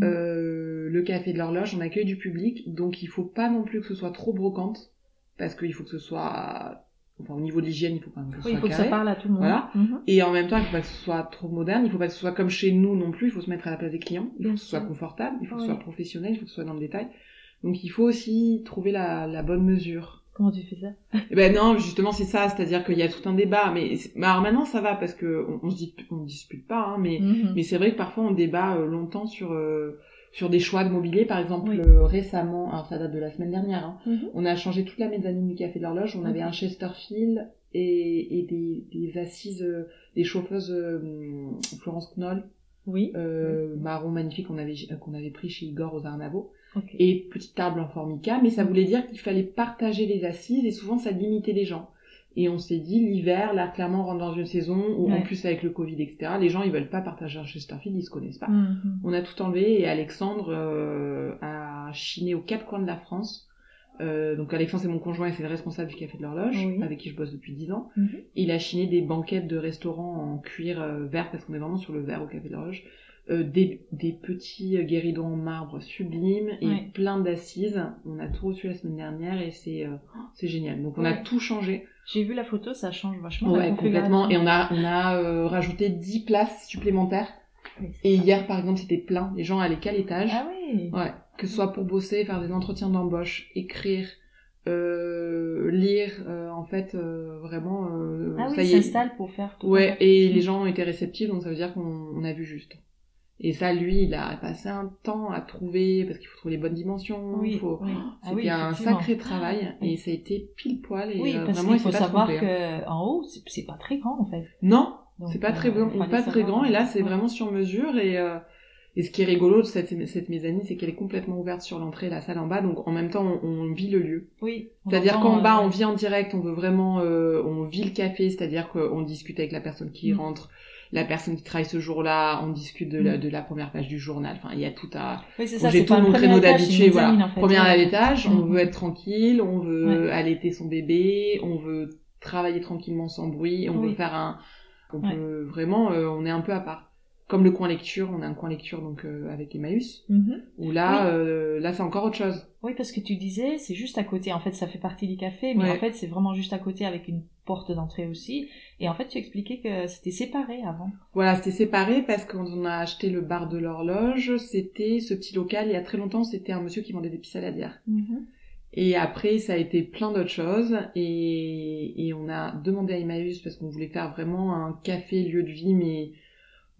Euh, le café de l'horloge, on accueille du public, donc il faut pas non plus que ce soit trop brocante, parce qu'il faut que ce soit, enfin au niveau de l'hygiène, il faut quand même que ce Oui, il faut que ça parle à tout le monde. Voilà. Mhm. Et en même temps, il faut pas que ce soit trop moderne, il faut pas que ce soit comme chez nous non plus, il faut se mettre à la place des clients, il faut Bien que ce soit confortable, il faut que ce soit professionnel, il faut que ce soit dans le détail. Donc il faut aussi trouver la, la bonne mesure. Comment tu fais ça? Eh ben non, justement c'est ça, c'est-à-dire qu'il y a tout un débat, mais, alors maintenant ça va parce que on, on se dit, on dispute pas, hein, mais Mhm. mais c'est vrai que parfois on débat euh, longtemps sur euh, sur des choix de mobilier. Par exemple, Oui. euh, récemment, alors ça date de la semaine dernière, hein, Mhm. on a changé toute la mezzanine du café de l'horloge. On avait un Chesterfield et, et des, des assises, euh, des chauffeuses euh, Florence Knoll, Oui. marron magnifique qu'on avait qu'on avait pris chez Igor aux Arnavaux et petite table en formica. Mais ça voulait dire qu'il fallait partager les assises et souvent ça limitait les gens. Et on s'est dit, l'hiver, là, clairement, on rentre dans une saison où, en plus, avec le Covid, etc., les gens, ils veulent pas partager un Chesterfield, ils se connaissent pas. Mhm. On a tout enlevé et Alexandre euh, a chiné aux quatre coins de la France. Euh, donc Alexandre c'est mon conjoint et c'est le responsable du Café de l'Horloge, Oui. avec qui je bosse depuis 10 ans. Mhm. Il a chiné des banquettes de restaurants en cuir euh, vert, parce qu'on est vraiment sur le vert au Café de l'Horloge. Euh, des, des petits euh, guéridons en marbre sublimes et Ouais. plein d'assises. On a tout reçu la semaine dernière et c'est euh, c'est génial. Donc on a tout changé. J'ai vu la photo, ça change vachement. Ouais, complètement. Et on a, on a euh, rajouté 10 places supplémentaires. Oui, Et ça. hier, par exemple, c'était plein. Les gens allaient qu'à l'étage. Ah oui. Ouais, que ce soit pour bosser, faire des entretiens d'embauche, écrire, euh, lire, euh, en fait, euh, vraiment, euh, Ah ça oui, y est. s'installe pour faire tout Ouais, et les gens ont été réceptifs, donc ça veut dire qu'on on a vu juste. Et ça, lui, il a passé un temps à trouver, parce qu'il faut trouver les bonnes dimensions, Oui, il faut... oui. Ah C'était oui, un sacré travail, Oui. et ça a été pile poil, et Oui, euh, parce vraiment, il faut pas savoir hein. que en haut, c'est pas très grand en fait. Non, c'est pas très euh, grand, fallait pas très savoir. grand, et là, c'est Ouais. vraiment sur mesure, et... euh, et ce qui est rigolo de cette, cette mezzanine, c'est qu'elle est complètement ouverte sur l'entrée la salle en bas, donc en même temps, on, on vit le lieu. Oui. C'est-à-dire qu'en bas, euh, on vit en direct, on veut vraiment, on vit le café, c'est-à-dire qu'on discute avec la personne qui Mm. rentre, la personne qui travaille ce jour-là, on discute de la, Mm. de la première page du journal. Enfin, il y a tout à. Oui, c'est ça. J'ai c'est tout mon premier créneau une voilà. en fait. Première Ouais. étage, on Mm. veut être tranquille, on veut allaiter son bébé, on veut travailler tranquillement sans bruit, on Oui. veut faire un, on Ouais. peut vraiment, euh, on est un peu à part. Comme le coin lecture, on a un coin lecture donc euh, avec Emmaüs, Mhm. où là, Oui. euh, là c'est encore autre chose. Oui, parce que tu disais, c'est juste à côté. En fait, ça fait partie du café, mais Ouais. en fait, c'est vraiment juste à côté avec une porte d'entrée aussi. Et en fait, tu expliquais que c'était séparé avant. Voilà, c'était séparé parce que quand on a acheté le bar de l'horloge, c'était ce petit local. Il y a très longtemps, c'était un monsieur qui vendait des pissaladières. Et après, ça a été plein d'autres choses. Et, et on a demandé à Emmaüs, parce qu'on voulait faire vraiment un café lieu de vie, mais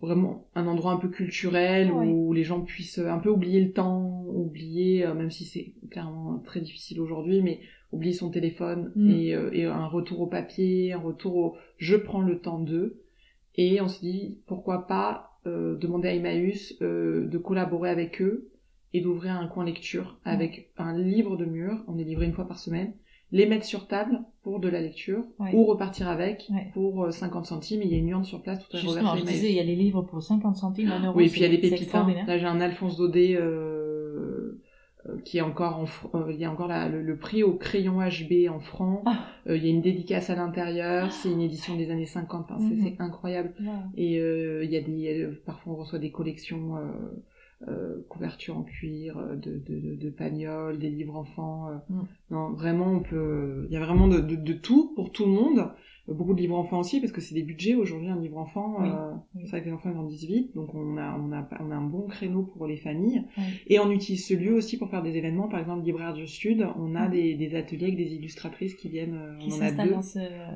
vraiment un endroit un peu culturel où les gens puissent un peu oublier le temps, oublier, euh, même si c'est clairement très difficile aujourd'hui, mais oublier son téléphone mm. et, euh, et, un retour au papier, un retour au je prends le temps d'eux. Et on s'est dit pourquoi pas euh, demander à Emmaüs de collaborer avec eux et d'ouvrir un coin lecture mm. avec un livre de mur. On est livré une fois par semaine les mettre sur table pour de la lecture ou repartir avec pour 50 euh, centimes. Il y a une urne sur place tout à Justement, je disais, il y a les livres pour 50 centimes, un euro. Oui, et puis il y a des pépites. Hein. Là, j'ai un Alphonse Daudet euh, euh, qui est encore en il y a encore le, prix au crayon HB en francs. Ah. il y a une dédicace à l'intérieur. C'est une édition des années 50. Mhm. C'est incroyable. Et il y a des, parfois on reçoit des collections euh, couverture en cuir, euh, de, de, de pagnol, des livres enfants. Euh. Mm. Non, vraiment, on peut. Il y a vraiment de, de, tout pour tout le monde. Beaucoup de livres enfants aussi, parce que c'est des budgets aujourd'hui, un livre enfant. C'est vrai que les enfants grandissent vite, donc on a, on, a, on a un bon créneau pour les familles. Et on utilise ce lieu aussi pour faire des événements. Par exemple, Libraire du Sud, on a mm. des, des, ateliers avec des illustratrices qui viennent. on en a deux.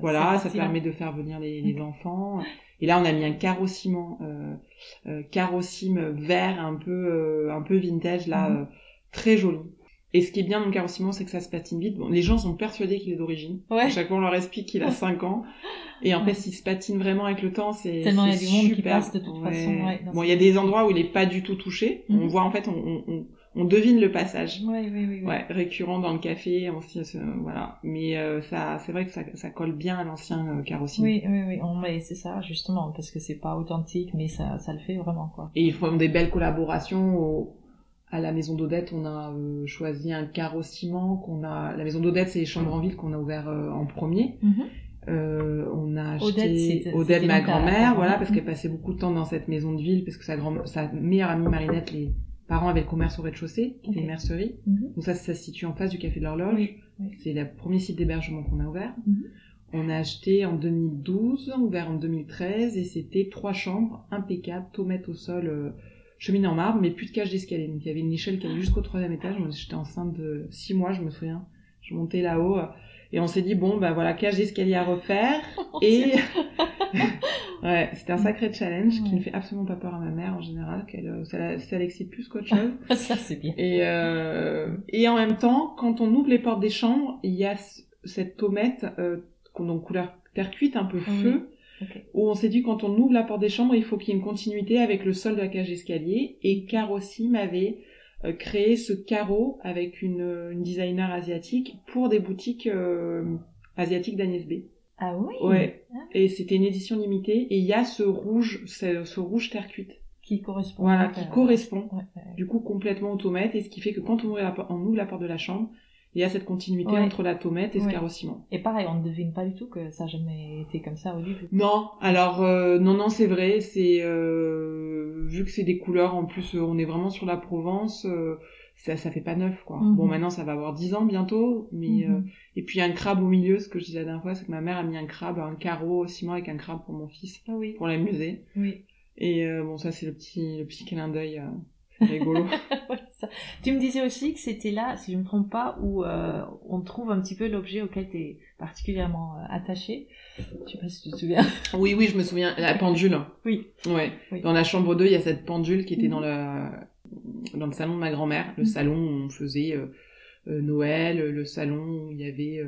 voilà, ça permet de faire venir les, les enfants. Et là, on a mis un carreau ciment, euh, euh, vert, un peu, euh, un peu vintage, là, mhm. euh, très joli. Et ce qui est bien dans le carreau ciment, c'est que ça se patine vite. Bon, les gens sont persuadés qu'il est d'origine. Ouais. chaque fois, on leur explique qu'il a 5 ans. Et en fait, s'il se patine vraiment avec le temps, c'est Tellement il y a du monde qui passe de toute façon. bon, il y a des endroits où il est pas du tout touché. On mhm. voit, en fait, on, on, on devine le passage. Oui, oui, oui. Ouais, récurrent dans le café, ancien, voilà. Mais euh, ça, c'est vrai que ça, ça, colle bien à l'ancien euh, carrossier. Oui, oui, oui. On, mais c'est ça, justement, parce que c'est pas authentique, mais ça, ça le fait vraiment, quoi. Et ils font des belles collaborations. À la maison d'Odette, on a euh, choisi un carrossiment qu'on a. La maison d'Odette, c'est les chambres en ville qu'on a ouvert en premier. Mhm. Euh, on a acheté Odette, ma grand-mère, voilà, parce qu'elle passait beaucoup de temps dans cette maison de ville, parce que sa grand, sa meilleure amie Marinette les parents avaient le commerce au rez-de-chaussée, qui était une mercerie. Mhm. Donc ça, ça se situe en face du Café de l'Horloge. C'est le premier site d'hébergement qu'on a ouvert. Mhm. On a acheté en 2012, ouvert en 2013, et c'était trois chambres, impeccables, tomates au sol, euh, cheminée en marbre, mais plus de cage d'escalier. Donc il y avait une échelle qui allait jusqu'au troisième étage. J'étais enceinte de six mois, je me souviens. Je montais là-haut. Et on s'est dit, bon, ben voilà, cage d'escalier à refaire. *laughs* et *laughs* ouais, c'était un sacré challenge qui ne fait absolument pas peur à ma mère en général, qu'elle euh, ça, ça l'excite plus qu'autre chose. *laughs* ça c'est bien. Et euh, et en même temps, quand on ouvre les portes des chambres, il y a cette tomette euh, donc couleur terre cuite un peu feu. Où on s'est dit quand on ouvre la porte des chambres, il faut qu'il y ait une continuité avec le sol de la cage d'escalier. Et Car aussi m'avait euh, créé ce carreau avec une, une, designer asiatique pour des boutiques euh, asiatiques d'Agnès B. Ah oui Ouais. Ah. Et c'était une édition limitée. Et il y a ce rouge, ce, ce rouge terre cuite. Qui correspond. Voilà, qui correspond. Du coup, complètement automate. Et ce qui fait que quand on ouvre la, on ouvre la porte de la chambre, il y a cette continuité entre la tomate et ce carrossiment. Et pareil, on ne devine pas du tout que ça n'a jamais été comme ça au début. Non, alors euh, non, non, c'est vrai. C'est euh, vu que c'est des couleurs en plus, euh, on est vraiment sur la Provence. Euh, ça, ça fait pas neuf, quoi. Mhm. Bon, maintenant, ça va avoir 10 ans bientôt, mais mhm. et puis un crabe au milieu. Ce que je disais la dernière fois, c'est que ma mère a mis un crabe, un carreau au ciment avec un crabe pour mon fils, ah oui. pour l'amuser. Oui. Et bon, ça, c'est le petit, le petit clin d'œil rigolo. *laughs* tu me disais aussi que c'était là, si je ne me trompe pas, où euh, on trouve un petit peu l'objet auquel tu es particulièrement euh, attaché. Je sais pas si tu te souviens. *laughs* Oui, oui, je me souviens. La pendule. Oui. Ouais. Dans la chambre 2, il y a cette pendule qui était dans le dans le salon de ma grand-mère, le mhm. salon où on faisait euh, Noël, le salon où il y avait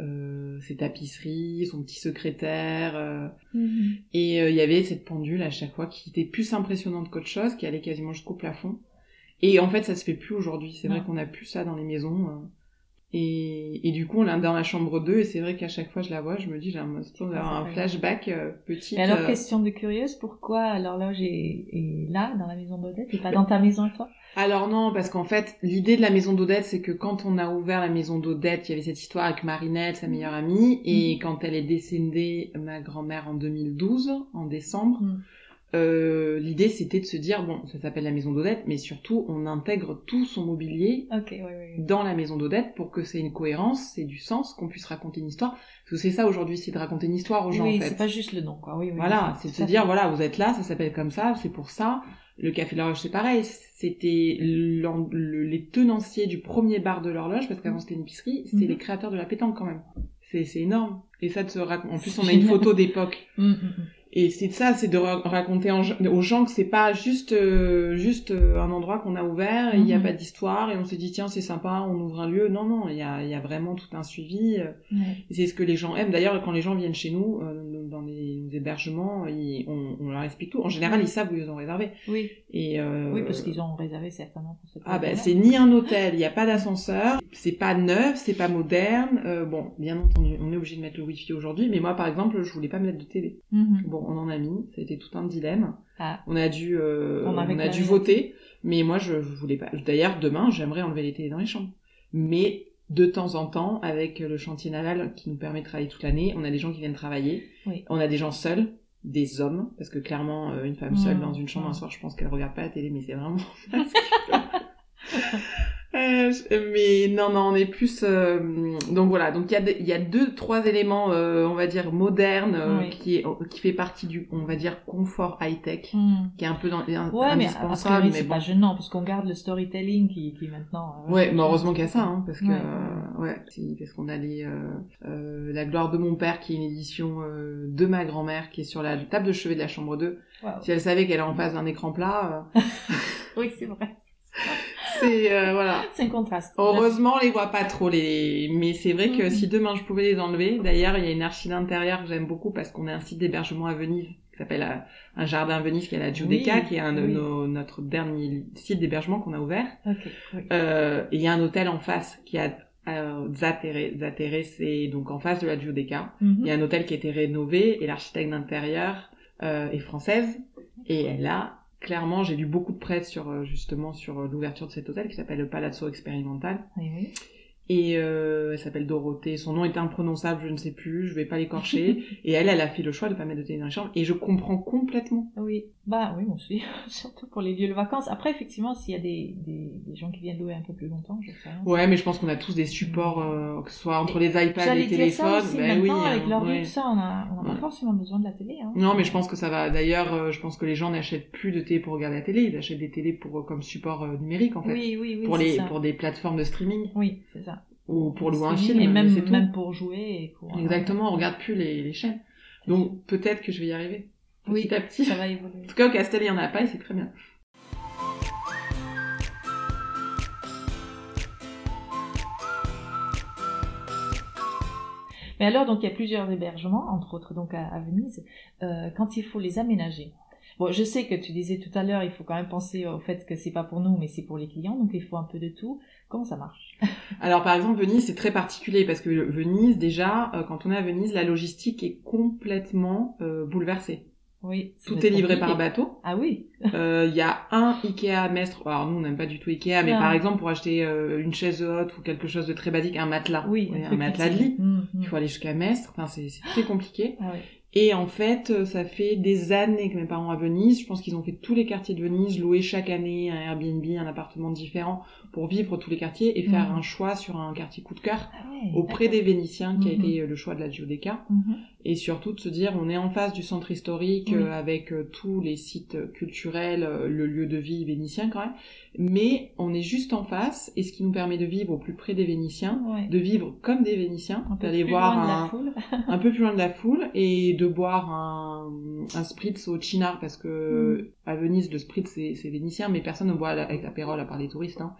euh, ses tapisseries, son petit secrétaire. Euh, mhm. Et euh, il y avait cette pendule à chaque fois qui était plus impressionnante qu'autre chose, qui allait quasiment jusqu'au plafond. Et en fait, ça se fait plus aujourd'hui. C'est vrai qu'on a plus ça dans les maisons. Et, et, du coup, on l'a dans la chambre 2, et c'est vrai qu'à chaque fois je la vois, je me dis, j'ai un, un flashback euh, petit. Et alors, question de curieuse, pourquoi l'horloge est, est, là, dans la maison d'Odette, et pas dans ta maison à toi? Alors non, parce qu'en fait, l'idée de la maison d'Odette, c'est que quand on a ouvert la maison d'Odette, il y avait cette histoire avec Marinette, sa meilleure amie, et mhm. quand elle est décédée, ma grand-mère en 2012, en décembre, mhm. Euh, l'idée c'était de se dire bon ça s'appelle la maison d'Odette mais surtout on intègre tout son mobilier dans la maison d'Odette pour que c'est une cohérence c'est du sens qu'on puisse raconter une histoire. Parce que c'est ça aujourd'hui c'est de raconter une histoire aux gens oui, en fait. c'est pas juste le nom quoi. Oui, voilà c'est de se dire voilà vous êtes là ça s'appelle comme ça c'est pour ça. Le Café de l'Horloge, c'est pareil. C'était les tenanciers du premier bar de l'horloge, parce qu'avant c'était une épicerie, c'était les créateurs de la pétanque quand même. C'est énorme. Et ça, te raconte... en plus, on a une photo d'époque. Et c'est ça, c'est de raconter aux gens que c'est pas juste euh, juste euh, un endroit qu'on a ouvert, il n'y a mhm. pas d'histoire et on se dit tiens c'est sympa, on ouvre un lieu. Non non, il y a, y a vraiment tout un suivi. Euh, c'est ce que les gens aiment. D'ailleurs quand les gens viennent chez nous dans les hébergements, on, on, leur explique tout. En général ils savent où ils ont réservé. Oui. Et oui parce qu'ils ont réservé certainement pour Ah ben c'est ni un hôtel, il n'y a pas d'ascenseur, c'est pas neuf, c'est pas moderne. bon bien entendu on est obligé de mettre le wifi aujourd'hui, mais moi par exemple je voulais pas mettre de télé. Mhm. Bon on en a mis, ça a été tout un dilemme. Ah. On a dû, euh, on, a dû voter, mais moi je, voulais pas. D'ailleurs, demain, j'aimerais enlever les télés dans les chambres. Mais de temps en temps, avec le chantier naval qui nous permet de travailler toute l'année, on a des gens qui viennent travailler. On a des gens seuls, des hommes, parce que clairement, euh, une femme seule mmh. dans une chambre un soir, je pense qu'elle regarde pas la télé, mais c'est vraiment. *laughs* *laughs* Euh, mais non, non, on est plus. Euh, donc voilà, donc il y a, il y a deux, trois éléments, euh, on va dire modernes, euh, qui est, qui fait partie du, on va dire confort high tech, hmm. qui est un peu dans, un, ouais, indispensable. Mais, c'est pas gênant parce qu'on garde le storytelling qui, qui maintenant. ouais, mais heureusement qu'il y a ça, hein, parce que ouais, ouais parce qu'on a les la gloire de mon père qui est une édition de ma grand-mère qui est sur la table de chevet de la chambre 2. Si elle savait qu'elle est en face d'un écran plat. *laughs* oui, c'est vrai c'est euh, voilà. *laughs* C'est un contraste. Heureusement, on les voit pas trop les. Mais c'est vrai que mm-hmm. si demain je pouvais les enlever, d'ailleurs, il y a une archi d'intérieur que j'aime beaucoup parce qu'on a un site d'hébergement à Venise qui s'appelle euh, un jardin à Venise qui est la Giudecca, qui est un de nos, notre dernier site d'hébergement qu'on a ouvert. Euh, et il y a un hôtel en face qui a euh, Zatere, c'est donc en face de la Giudecca. Mm-hmm. Il y a un hôtel qui a été rénové et l'architecte d'intérieur euh, est française et elle a clairement, j'ai lu beaucoup de presse sur euh, justement sur euh, l'ouverture de cet hôtel qui s'appelle le Palazzo Expérimental. Oui. Et euh, elle s'appelle Dorothée. Son nom est imprononçable, je ne sais plus, je vais pas l'écorcher. *laughs* et elle, elle a fait le choix de pas mettre de télé dans la chambre. Et je comprends complètement. Oui, bah oui, moi aussi. *laughs* Surtout pour les lieux de vacances. Après, effectivement, s'il y a des, des, des, gens qui viennent louer un peu plus longtemps, je sais. Ouais, mais je pense qu'on a tous des supports, euh, que ce soit entre les iPads et les téléphones. ben oui, avec leur tout ça, on a, on a pas forcément besoin de la télé. Hein. Non, mais je pense que ça va. D'ailleurs, euh, je pense que les gens n'achètent plus de télé pour regarder la télé. Ils achètent des télés pour comme support numérique en fait. Oui, oui, oui. Pour les, pour des plateformes de streaming. Oui, c'est ça ou pour louer un film. Et même, même pour jouer. Et pour, euh, Exactement, on regarde plus les, les chaînes. Donc peut-être que je vais y arriver. Petit oui, à petit. Ça va évoluer. En tout cas, au Castel, il n'y en a pas et c'est très bien. Mais alors, donc, il y a plusieurs hébergements, entre autres donc à, Venise, euh, quand il faut les aménager. Bon, je sais que tu disais tout à l'heure, il faut quand même penser au fait que c'est pas pour nous, mais c'est pour les clients, donc il faut un peu de tout. Comment ça marche? *laughs* Alors par exemple Venise c'est très particulier parce que Venise déjà euh, quand on est à Venise la logistique est complètement euh, bouleversée. Oui. Tout est livré par bateau. Ah oui. *laughs* Euh, il y a un Ikea à Mestre. Alors nous on n'aime pas du tout Ikea, mais par exemple pour acheter une chaise haute ou quelque chose de très basique, un matelas, oui, un, matelas de lit, mmh, mmh. il faut aller jusqu'à Mestre. Enfin c'est très compliqué. Ah oui. Et en fait, euh, ça fait des années que mes parents à Venise. Je pense qu'ils ont fait tous les quartiers de Venise, louer chaque année un Airbnb, un appartement différent pour vivre tous les quartiers et faire mmh. un choix sur un quartier coup de cœur ah auprès des Vénitiens, qui a mmh. été euh, le choix de la Giudecca. Mmh. Et surtout de se dire, on est en face du centre historique euh, avec tous les sites culturels, le lieu de vie vénitien quand même. Mais on est juste en face, et ce qui nous permet de vivre au plus près des Vénitiens, de vivre comme des Vénitiens, d'aller voir un, un peu plus loin de la foule et de boire un, un spritz au chinar parce que à Venise le spritz c'est vénitien mais personne ne boit avec la pérole à part les touristes hein.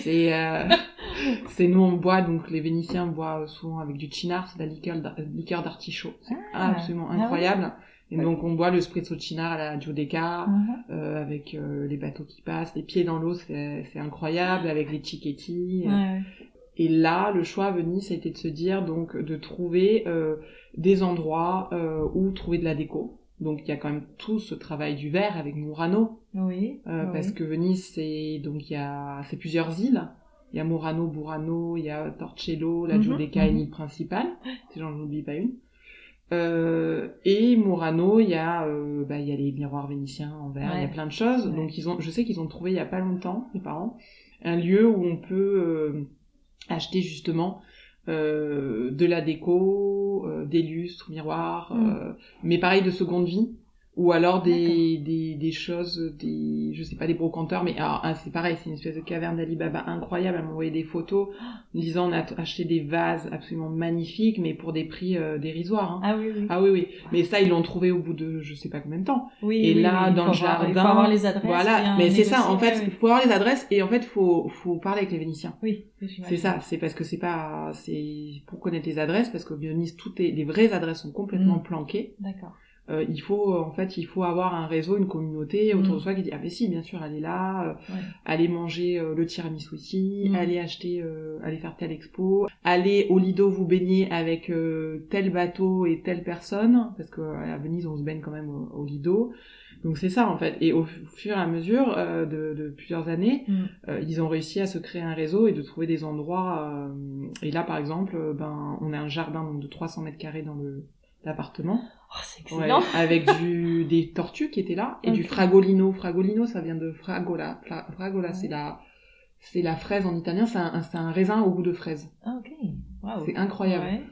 c'est euh, *laughs* c'est nous on boit donc les vénitiens boivent souvent avec du chinar c'est la liqueur d'artichaut. C'est ah. absolument ah incroyable. Et donc on boit le spritz au chinar à la Giudecca uh-huh. euh, avec euh, les bateaux qui passent les pieds dans l'eau c'est incroyable avec les chiquetti et là le choix à Venise a été de se dire donc de trouver euh, des endroits euh, où trouver de la déco. Donc il y a quand même tout ce travail du verre avec Murano. Oui. Euh, parce que Venise c'est donc il y a c'est plusieurs îles. Il y a Murano, Burano, il y a Torcello, la mhm, Giudecca et mhm. l'île principale. *laughs* Si j'en oublie pas une. Euh, et Murano, il y a euh, bah, il y a les miroirs vénitiens en verre, il y a plein de choses. Donc ils ont je sais qu'ils ont trouvé il y a pas longtemps mes parents un lieu où on peut euh, acheter justement de la déco, euh, des lustres, miroirs, mm. euh, mais pareil de seconde vie, ou alors des, des, des choses, des, je sais pas, des brocanteurs, mais alors, ah, c'est pareil, c'est une espèce de caverne d'Alibaba incroyable. Elle m'a envoyé des photos disant on a acheté des vases absolument magnifiques, mais pour des prix euh, dérisoires. Hein. Ah oui, oui. Ah oui, oui. Mais ça, ils l'ont trouvé au bout de je sais pas combien de temps. Oui, et oui, là, dans le avoir- jardin. Il faut avoir les adresses. Voilà, mais c'est ça, en fait, il faut avoir les adresses et en fait, faut, faut parler avec les Vénitiens. Oui. C'est ça, c'est parce que c'est pas, c'est pour connaître les adresses, parce qu'au Venise, toutes les, les vraies adresses sont complètement Mm. planquées. D'accord. Euh, il faut, en fait, il faut avoir un réseau, une communauté autour Mm. de soi qui dit ah ben si, bien sûr, allez là, euh, Ouais. allez manger euh, le tiramisu ici, Mm. allez acheter, euh, allez faire telle expo, allez au Lido vous baigner avec euh, tel bateau et telle personne, parce que euh, à Venise on se baigne quand même au, au Lido. Donc c'est ça en fait. Et au fur et à mesure euh, de, de plusieurs années, Mm. euh, ils ont réussi à se créer un réseau et de trouver des endroits. euh, et là, par exemple, ben, on a un jardin donc, de 300 mètres carrés dans le l'appartement, Oh, c'est Ouais, excellent. *laughs* avec du des tortues qui étaient là et du fragolino. Fragolino, ça vient de fragola. Fra- Fragola, Ouais. c'est la c'est la fraise en italien. C'est un, c'est un raisin au goût de fraise. Ah, ok. C'est incroyable. Ouais.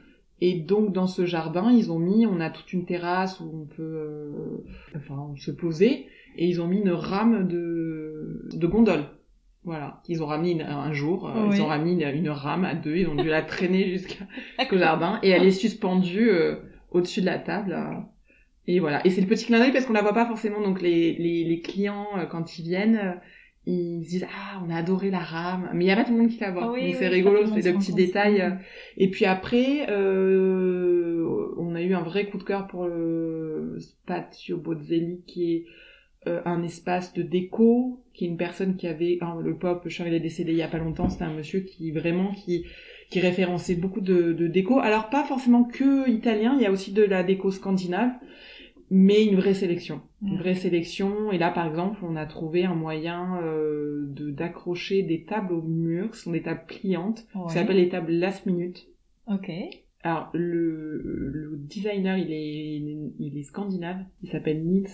Et donc dans ce jardin, ils ont mis, on a toute une terrasse où on peut, euh, enfin, se poser, et ils ont mis une rame de, de gondole. Voilà, qu'ils ont ramené une- un jour, euh, Oui. ils ont ramené une, une rame à deux, ils ont dû la traîner *laughs* jusqu'au jardin, et elle est suspendue euh, au-dessus de la table. euh, et voilà, et c'est le petit clin d'œil parce qu'on la voit pas forcément, donc les, les, les clients euh, quand ils viennent. euh, ils se disent ah on a adoré la rame mais il y a pas tout le monde qui la voit Ah oui, mais oui, c'est rigolo c'est se le rend petit compte. détail euh, Mhm. et puis après, euh, on a eu un vrai coup de cœur pour le Spazio Bozzelli, qui est euh, un espace de déco, qui est une personne qui avait, ah, le pop, le char il est décédé il y a pas longtemps, c'était un monsieur qui vraiment qui qui référençait beaucoup de, de déco. Alors pas forcément que italien, il y a aussi de la déco scandinave, mais une vraie sélection, une Mhm. vraie sélection. Et là, par exemple, on a trouvé un moyen euh, de d'accrocher des tables au mur, ce sont des tables pliantes, Ouais. ça s'appelle les tables last minute. Ok. Alors, le, le designer, il est, il est scandinave. Il s'appelle Nils.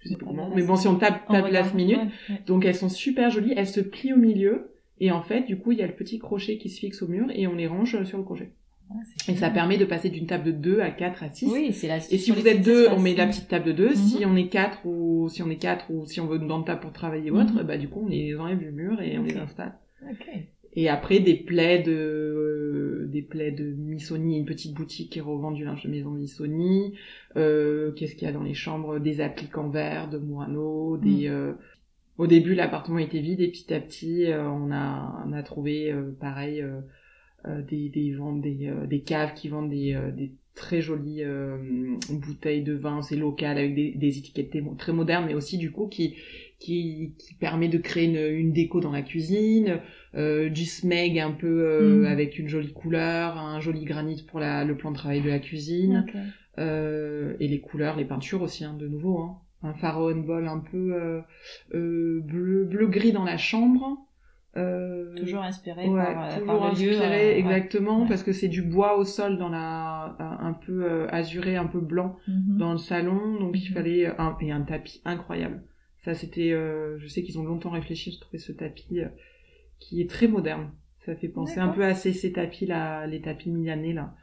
Je sais plus Ah, comment. là, Mais bon, si on tape, tape last minute. Donc, elles sont super jolies. Elles se plient au milieu. Et en fait, du coup, il y a le petit crochet qui se fixe au mur et on les range sur le crochet. Ah, Et ça permet de passer d'une table de 2 à 4 à 6. Oui, c'est la Et si vous êtes deux, on met la petite table de deux. Mhm. Si on est quatre ou si on est quatre ou si on veut une grande table pour travailler ou Mhm. autre, bah du coup on les enlève du mur et on les installe. Ok. Et après, des plaids de, euh, des plaids de Missoni, une petite boutique qui revend du linge de maison Missoni. Euh, qu'est-ce qu'il y a dans les chambres? Des appliques en verre de Murano, des, euh, au début, l'appartement était vide et petit à petit, euh, on a, on a trouvé, euh, pareil, euh, des, des ventes, des, euh, des caves qui vendent des, euh, des très jolies euh, bouteilles de vin, c'est local avec des, des étiquettes très- modernes, mais aussi du coup qui qui, qui permet de créer une, une déco dans la cuisine, euh, du smeg un peu euh, Mhm. avec une jolie couleur, un joli granit pour la, le plan de travail de la cuisine, euh, et les couleurs, les peintures aussi, hein, de nouveau, hein. Un pharaon ball un peu euh, euh, bleu bleu gris dans la chambre. Euh, Toujours inspiré Ouais, par, euh, toujours par le lieu. inspiré, euh, exactement, Ouais. parce que c'est du bois au sol dans la, un, peu euh, azuré, un peu blanc Mhm. dans le salon, donc il Mhm. fallait un, et un tapis incroyable. Ça c'était, euh, je sais qu'ils ont longtemps réfléchi à trouver ce tapis qui est très moderne. Ça fait penser un peu à ces, ces tapis là, les tapis milanais là.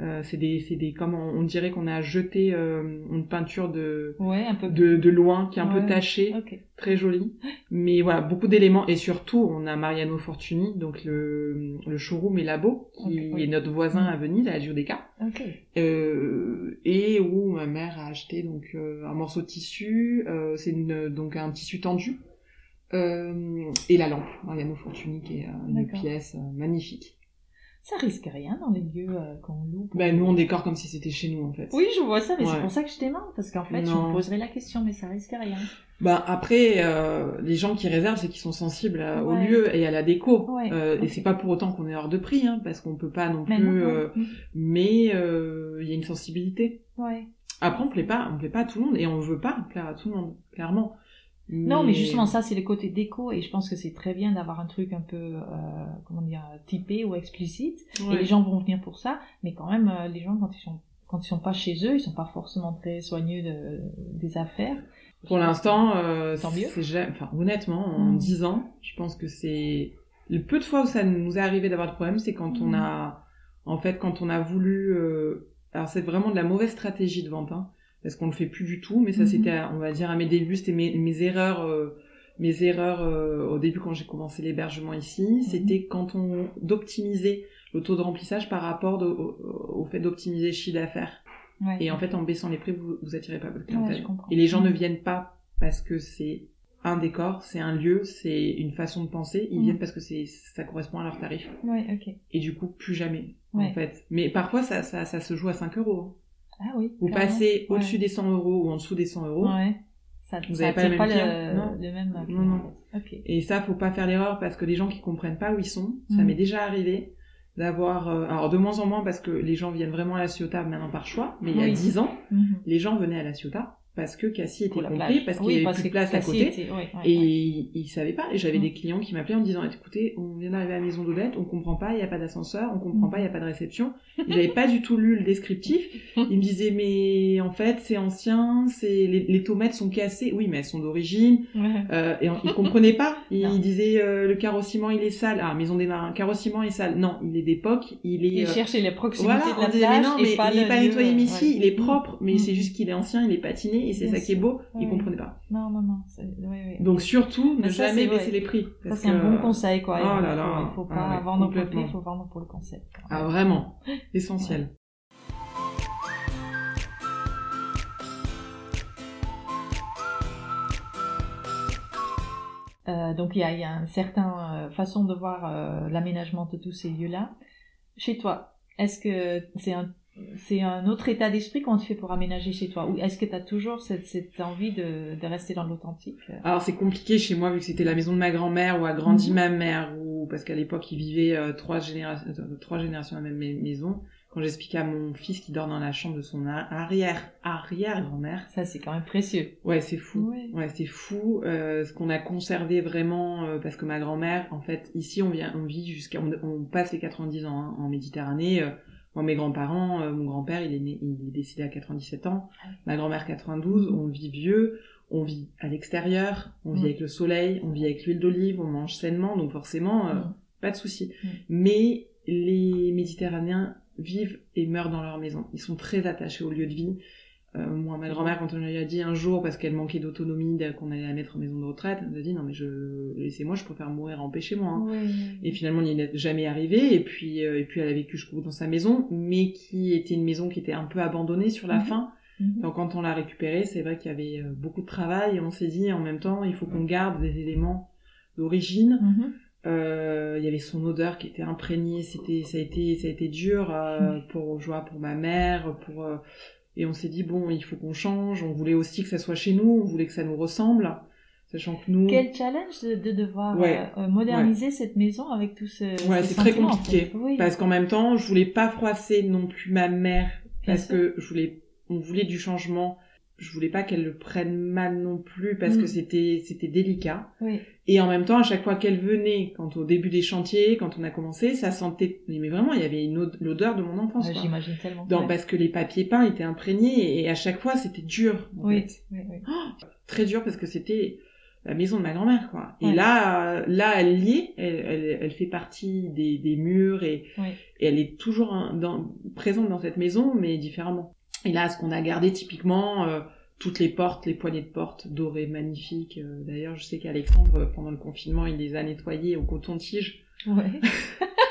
Euh, c'est des, c'est des, comme on, on dirait qu'on a jeté euh, une peinture de, Ouais, un peu. de, de loin qui est un Ouais. peu tachée Ok. très joli. Mais voilà, beaucoup d'éléments. Et surtout, on a Mariano Fortuny, donc le, le showroom et labo, qui est notre voisin Mm. à Venise, à la Giudecca. Ok. Euh, et où ma mère a acheté donc euh, un morceau de tissu, euh, c'est une, donc un tissu tendu. Euh, et la lampe, Mariano Fortuny, qui est une pièce magnifique. Ça risque rien dans les lieux euh, qu'on loue. Ben, nous, on décore comme si c'était chez nous, en fait. Oui, je vois ça, mais Ouais. c'est pour ça que je demande, parce qu'en fait, je Non. me poserais la question, mais ça risque rien. Ben, après, euh, les gens qui réservent, c'est qu'ils sont sensibles à- au Ouais. lieu et à la déco. Ouais, Euh. Et c'est pas pour autant qu'on est hors de prix, hein, parce qu'on peut pas non plus. Mais euh, mais euh, il y a une sensibilité. Ouais. Après, on plaît pas, on plaît pas à tout le monde et on veut pas plaire à tout le monde, clairement. Non, mais justement, ça, c'est le côté déco, et je pense que c'est très bien d'avoir un truc un peu, euh, comment dire, typé ou explicite. Ouais. Et les gens vont venir pour ça, mais quand même, euh, les gens, quand ils sont, quand ils sont pas chez eux, ils sont pas forcément très soigneux de, des affaires. Pour l'instant, euh, Tant mieux. c'est jamais- enfin, honnêtement, en Mm. 10 ans, je pense que c'est le peu de fois où ça nous est arrivé d'avoir de problèmes, c'est quand on Mm. a, en fait, quand on a voulu, euh, alors c'est vraiment de la mauvaise stratégie de vente, hein, parce qu'on le fait plus du tout. Mais ça, Mhm. c'était, on va dire, à mes débuts, c'était mes, mes erreurs. euh, mes erreurs euh, au début quand j'ai commencé l'hébergement ici, c'était quand on d'optimiser le taux de remplissage par rapport de- au, au fait d'optimiser le chiffre d'affaires. Ouais. Et en fait, en baissant les prix, vous, vous attirez pas votre clientèle. et les gens ne Mhm. viennent pas parce que c'est un décor, c'est un lieu, c'est une façon de penser. Ils Mhm. viennent parce que c'est ça correspond à leur tarif. Ouais. Et du coup, plus jamais, Ouais. en fait. Mais parfois, ça, ça, ça se joue à 5 euros. Ah oui. Vous passez Ouais. au-dessus des 100 euros ou en dessous des 100 euros. Ouais. Ça, Vous ça avez pas le même le, client Non. le même. Non, non. Ok. Et ça, faut pas faire l'erreur parce que les gens qui comprennent pas où ils sont, ça Mhm. m'est déjà arrivé d'avoir, euh, alors de moins en moins parce que les gens viennent vraiment à la Ciotat maintenant par choix, mais il y a Oui. 10 ans, Mhm. les gens venaient à la Ciotat parce que Cassis était plage. parce qu'il Oui, y avait parce plus de place à côté. était- Et ils, ils savaient pas. Et j'avais Mm. des clients qui m'appelaient en me disant écoutez, on vient d'arriver à la maison d'Odette, on comprend pas, il n'y a pas d'ascenseur, on comprend Mm. pas, il n'y a pas de réception. Ils n'avaient pas du tout lu le descriptif. Ils me disaient mais en fait c'est ancien, c'est les, les tomates sont cassées. Oui, mais elles sont d'origine. Euh, et on- ils comprenaient pas. Ils disaient euh, le carrossiment il est sale. Ah, maison des marins, carrossiment est sale. Non, il est d'époque, il est. Il euh, cherchait la proximité voilà, de la on disait, plage mais non, et mais pas il est le pas nettoyé ici, il est propre, mais Mm. c'est juste qu'il est ancien, il est patiné, et c'est ça qui est beau, ils Ouais. comprenaient pas. Non, non, non. c'est- ouais, ouais. Donc surtout, Mais ne ça, jamais c'est- baisser ouais. les prix. Ça, parce c'est un que- bon conseil, quoi. Oh il là là. faut, faut Ah pas ouais, vendre pour le prix, il faut vendre pour le concept. Ah vraiment, essentiel. Euh, donc il y a, il y a une certaine euh, façon de voir euh, l'aménagement de tous ces lieux-là. Chez toi, est-ce que c'est un c'est un autre état d'esprit qu'on te fait pour aménager chez toi ou est-ce que tu as toujours cette, cette envie de, de rester dans l'authentique Alors c'est compliqué chez moi vu que c'était la maison de ma grand-mère où a grandi Mhm. ma mère ou parce qu'à l'époque ils vivaient euh, trois générations euh, trois générations dans la même mai- maison. Quand j'expliquais à mon fils qui dort dans la chambre de son arrière arrière grand-mère, Ça c'est quand même précieux. ouais c'est fou. Ouais. Ouais, c'est fou. Euh, ce qu'on a conservé vraiment, euh, parce que ma grand-mère, en fait, ici, on vient, on vit jusqu'à, on, on passe les 90 ans hein, en Méditerranée. Moi, mes grands-parents, euh, mon grand-père, il est né, il est décédé à 97 ans. Ah. Ma grand-mère 92. On vit vieux. On vit à l'extérieur. On vit Mm. avec le soleil. On vit avec l'huile d'olive. On mange sainement. Donc forcément, euh, Mm. pas de souci. Mm. Mais les Méditerranéens vivent et meurent dans leur maison. Ils sont très attachés au lieu de vie. Euh, moi, ma grand-mère, quand on lui a dit un jour, parce qu'elle manquait d'autonomie, qu'on allait la mettre en maison de retraite, elle nous a dit non mais je laissez-moi, je préfère mourir en paix chez moi. hein. Et finalement, il n'est jamais arrivé. Et puis, euh, et puis, elle a vécu jusqu'au bout dans sa maison, mais qui était une maison qui était un peu abandonnée sur la Mhm. fin. Mhm. Donc, quand on l'a récupérée, c'est vrai qu'il y avait euh, beaucoup de travail. Et on s'est dit, en même temps, il faut qu'on garde des éléments d'origine. Mhm. Euh, il y avait son odeur qui était imprégnée. C'était, ça a été, ça a été dur euh, pour joie pour ma mère, pour. Et on s'est dit bon, il faut qu'on change. On voulait aussi que ça soit chez nous. On voulait que ça nous ressemble, sachant que nous. Quel challenge de, de devoir Ouais. euh, euh, moderniser cette maison avec tout ce. Ouais, ces c'est très en compliqué. fait. Oui. Parce qu'en même temps, je voulais pas froisser non plus ma mère Bien parce sûr. que je voulais, on voulait du changement. Je voulais pas qu'elle le prenne mal non plus parce Mm. que c'était c'était délicat. Oui. Et en même temps, à chaque fois qu'elle venait, quand au début des chantiers, quand on a commencé, ça sentait. Mais vraiment, il y avait une l'odeur de mon enfance. Ouais, quoi. J'imagine tellement. Dans- Ouais. Parce que les papiers peints étaient imprégnés et à chaque fois c'était dur. En Oui. fait. oui, oui. Très dur parce que c'était la maison de ma grand-mère quoi. Et Ouais. là, là elle y est, elle, elle, elle fait partie des, des murs et, elle est toujours hein, dans, présente dans cette maison mais différemment. Et là, ce qu'on a gardé typiquement, euh, toutes les portes, les poignées de porte dorées magnifiques. Euh, D'ailleurs, je sais qu'Alexandre, euh, pendant le confinement, il les a nettoyées au coton-tige Ouais. *laughs*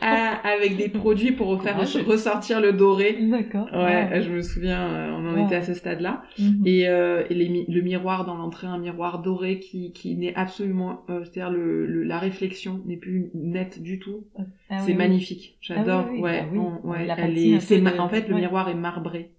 à- *laughs* avec des produits pour faire ressortir le doré. D'accord. Ouais, je me souviens, euh, on en était à ce stade-là. Mhm. Et, euh, et les mi- le miroir dans l'entrée, un miroir doré qui, qui n'est absolument, euh, c'est-à-dire le, le- la réflexion n'est plus nette du tout. Ah c'est oui, magnifique, j'adore. Ah oui, oui, ouais, oui. on- ouais, elle est, ma- de- en fait le miroir est marbré.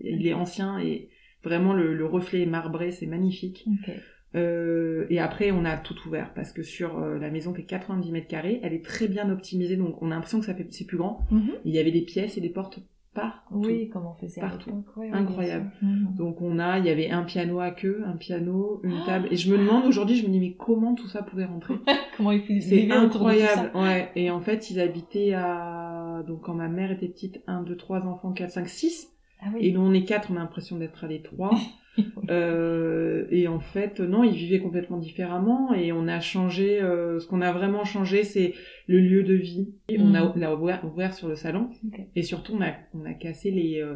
Il est ancien et vraiment le, le reflet est marbré, c'est magnifique. oui. Euh, et après, on a tout ouvert parce que sur euh, la maison fait 90 mètres carrés, elle est très bien optimisée, donc on a l'impression que ça fait c'est plus grand. Mhm. Il y avait des pièces et des portes partout. Oui, comme on faisait Partout. Incroyable. Mhm. Donc on a, il y avait un piano à queue, un piano, une Oh table. Et je me demande aujourd'hui, je me dis mais comment tout ça pouvait rentrer? *laughs* Comment ils vivaient C'est ça? incroyable. Ouais. Et en fait, ils habitaient à donc quand ma mère était petite, 1, 2, 3 enfants, 4, 5, 6. Ah Et oui. nous on est quatre, on a l'impression d'être à les trois. *laughs* *laughs* Euh, et en fait, non, ils vivaient complètement différemment. Et on a changé. euh, ce qu'on a vraiment changé, c'est le lieu de vie. Et On a l'a ouvert, ouvert sur le salon. Et surtout, on a, on a cassé les. euh,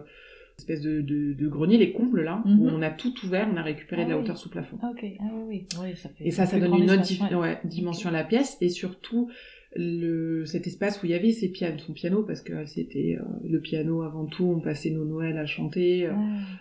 espèce de, de, de grenier, les combles là, où on a tout ouvert, on a récupéré Ah de la oui. hauteur sous plafond. Ok, ah oui, oui. Oui, ça fait Et ça, ça donne une autre ouais. ouais, dimension à la pièce, et surtout le, cet espace où il y avait ses pianos, son piano, parce que c'était euh, le piano avant tout, on passait nos Noëls à chanter, euh,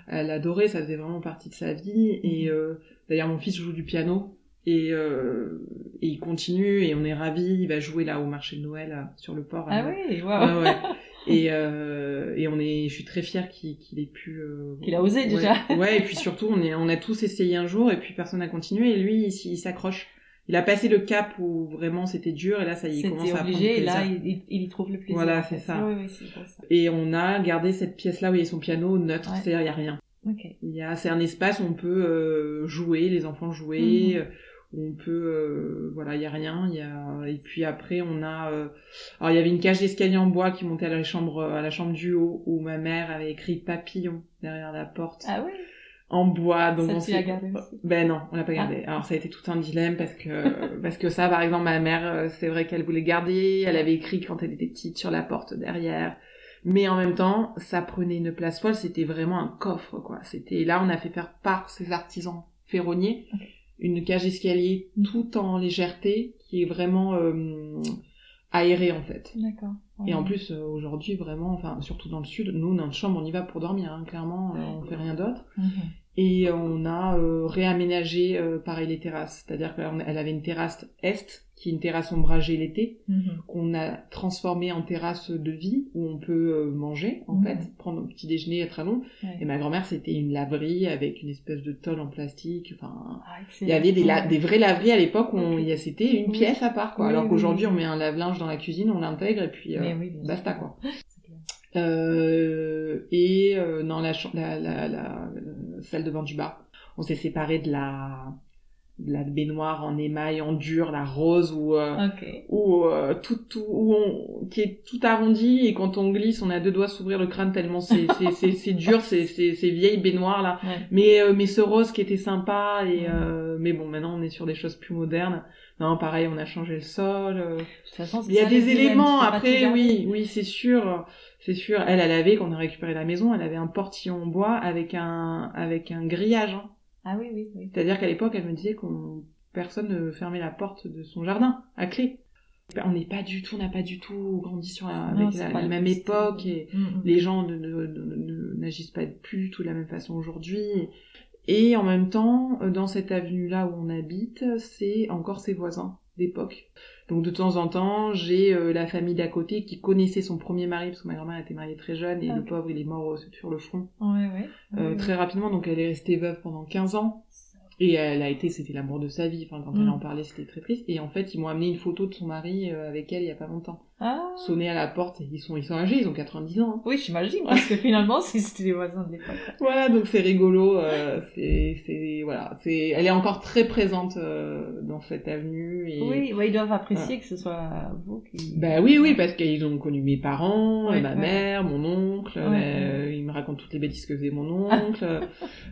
Ah, elle adorait, ça faisait vraiment partie de sa vie, et Mhm. euh, d'ailleurs mon fils joue du piano, et, euh, et il continue, et on est ravis, il va jouer là au marché de Noël, là, sur le port. Ah oui. Ouais, ouais. *laughs* Et, euh, et on est, je suis très fière qu'il ait pu. euh, Qu'il a osé, ouais. déjà. Ouais, et puis surtout, on est, on a tous essayé un jour, et puis personne n'a continué, et lui, il, il s'accroche. Il a passé le cap où vraiment c'était dur, et là, ça y est, il commence à prendre obligé, et plaisir. là, il, il- y trouve le plaisir. Voilà, c'est ça. Oui, oui, ça. Et on a gardé cette pièce-là où il y a son piano neutre, Ouais. c'est-à-dire il y a rien. Il y a, c'est un espace où on peut euh, jouer, les enfants jouer, Mhm. euh, où on peut, euh, voilà, il y a rien. Il y a, et puis après on a, euh, alors il y avait une cage d'escalier en bois qui montait à la chambre, à la chambre du haut, où ma mère avait écrit papillon derrière la porte Ah oui? En bois. Donc Ça, on tu l'as gardé aussi Ben non, on l'a pas Ah. gardé. Alors ça a été tout un dilemme parce que *laughs* parce que ça, par exemple, ma mère, euh, c'est vrai qu'elle voulait garder. Elle avait écrit quand elle était petite sur la porte derrière. Mais en même temps, ça prenait une place folle. C'était vraiment un coffre, quoi. C'était là, on a fait faire par ces artisans ferronniers une cage escalier tout en légèreté qui est vraiment euh, aérée en fait. D'accord. Et en plus, euh, aujourd'hui, vraiment, enfin, surtout dans le sud, nous, notre chambre, on y va pour dormir, hein, clairement, euh, on fait rien d'autre. Mhm. Et on a euh, réaménagé, euh, pareil, les terrasses. C'est-à-dire qu'elle avait une terrasse est, qui est une terrasse ombragée l'été, Mhm. qu'on a transformée en terrasse de vie, où on peut euh, manger, en fait, prendre un petit déjeuner très long. Ouais. Et ma grand-mère, c'était une laverie avec une espèce de tôle en plastique, enfin... Ah, Il y avait des, des vraies laveries à l'époque où on- Ok. il y a- c'était une Oui. pièce à part, quoi. Oui, Alors oui, qu'aujourd'hui, on met un lave-linge dans la cuisine, on l'intègre, et puis... euh, basta, quoi. *laughs* Euh, et euh, dans la, la, la, salle de bas, on s'est séparé de la, la baignoire en émail, en dur, la rose, où, euh, Ok. où, euh, tout, tout, où on, qui est tout arrondi, et quand on glisse, on a deux doigts s'ouvrir le crâne tellement c'est, *laughs* c'est, c'est, c'est dur, c'est, c'est, ces vieilles baignoires là. Ouais. Mais, euh, mais ce rose qui était sympa, et, Ouais. euh, mais bon, maintenant on est sur des choses plus modernes. Non, pareil, on a changé le sol. euh, De toute façon, c'est il y a ça, des éléments après, oui, oui, c'est sûr, c'est sûr. Elle, elle avait quand on a récupéré la maison, elle avait un portillon en bois avec un avec un grillage. hein. Ah oui, oui, oui. C'est-à-dire qu'à l'époque, elle me disait qu'on personne ne fermait la porte de son jardin à clé. On n'est pas du tout, on n'a pas du tout grandi sur la, Non, avec la, même époque et Mhm. les gens ne, ne- ne- ne- n'agissent pas plus du tout de la même façon aujourd'hui. Et en même temps, dans cette avenue-là où on habite, c'est encore ses voisins d'époque. Donc de temps en temps, j'ai euh, la famille d'à côté qui connaissait son premier mari, parce que ma grand-mère était mariée très jeune, et le pauvre, il est mort euh, sur le front Ouais, ouais. euh, Ouais, très rapidement, donc elle est restée veuve pendant 15 ans. Et elle a été, c'était l'amour de sa vie. Enfin, quand elle Mm. en parlait, c'était très triste. Et en fait, ils m'ont amené une photo de son mari avec elle il y a pas longtemps. Ah. Sonné à la porte. Ils sont, ils sont âgés, ils ont 90 ans. hein. Oui, j'imagine, parce que finalement, *laughs* c'est- c'était les voisins de l'époque. Voilà, donc c'est rigolo. euh, c'est, c'est, voilà, c'est, elle est encore très présente euh, dans cette avenue. Et... Oui, ouais, ils doivent apprécier que ce soit vous qui... Bah oui, oui, parce qu'ils ont connu mes parents, Ouais, ma ouais. mère, mon oncle. Euh, Ils me racontent toutes les bêtises que faisait mon *laughs* oncle.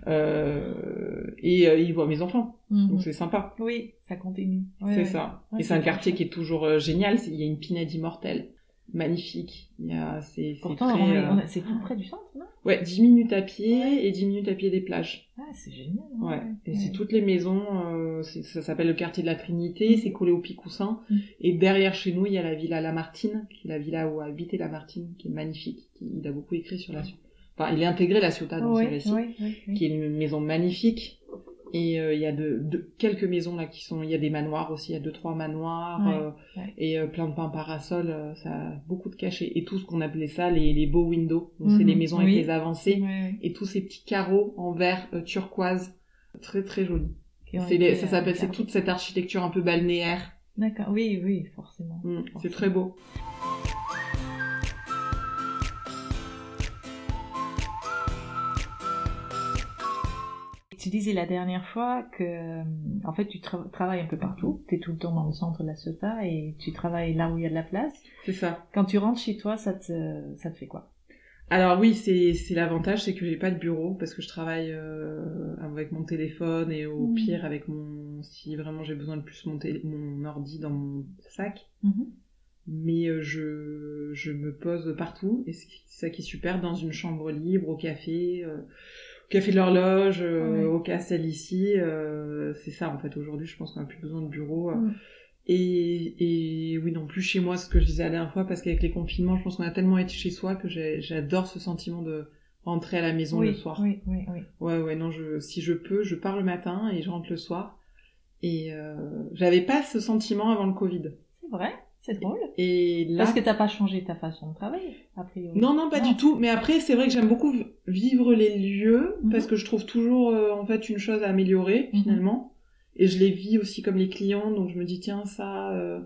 euh, et euh, ils voient mes enfants. Mhm. Donc c'est sympa. Oui, ça continue. C'est ça. Et c'est un quartier qui est toujours euh, génial. Il y a une pinède immortelle. Magnifique. Il y a, c'est, Pourtant, est- euh, est- tout près du centre, non? Ouais, 10 minutes à pied et 10 minutes à pied des plages. Ah, c'est génial. Ouais. Et ouais. c'est toutes les maisons, euh, ça s'appelle le quartier de la Trinité, c'est collé au Picoussin. Mm. Et derrière chez nous, il y a la villa Lamartine, qui est la villa où a habité Lamartine, qui est magnifique. Qui, il a beaucoup écrit sur la. Enfin, il a intégré la Ciotat dans ses récits, qui est une maison magnifique. Et euh, il y a de, de- quelques maisons là qui sont, il y a des manoirs aussi, il y a deux trois manoirs Ouais, euh, ouais. et euh, plein de pins parasols, ça a beaucoup de cachets et tout ce qu'on appelait ça les, les beaux windows, donc c'est Mhm, les maisons avec les avancées Ouais, et tous ces petits carreaux en verre turquoise, très très joli. Les- ça s'appelle, c'est toute cette architecture un peu balnéaire. D'accord, oui, oui, forcément. Mm, c'est très beau. Tu disais la dernière fois que, euh, en fait, tu tra- travailles un peu partout. Tu es tout le temps dans le centre de la Ciotat et tu travailles là où il y a de la place. C'est ça. Quand tu rentres chez toi, ça te, ça te fait quoi? Alors oui, c'est l'avantage, c'est que j'ai pas de bureau parce que je travaille euh, avec mon téléphone et au Mm. pire avec mon si vraiment j'ai besoin de plus mon mon ordi dans mon sac. Mhm. mais je, je me pose partout, et c'est ça qui est super, dans une chambre libre, au café, café de l'horloge, au Castel ici, c'est ça en fait, aujourd'hui je pense qu'on n'a plus besoin de bureau. Mm. Et, et oui, non plus chez moi, ce que je disais la dernière fois, parce qu'avec les confinements, je pense qu'on a tellement été chez soi que j'adore ce sentiment de rentrer à la maison le soir. Oui, oui, oui. Ouais, ouais, non, je, si je peux, je pars le matin et je rentre le soir. Et euh, j'avais pas ce sentiment avant le Covid. C'est vrai, c'est drôle. Et là... Parce que t'as pas changé ta façon de travailler, a priori. Non, non, pas du tout. Mais après, c'est vrai que j'aime beaucoup vivre les lieux, mhm. parce que je trouve toujours, euh, en fait, une chose à améliorer, mhm. finalement et je les vis aussi comme les clients donc je me dis tiens ça euh...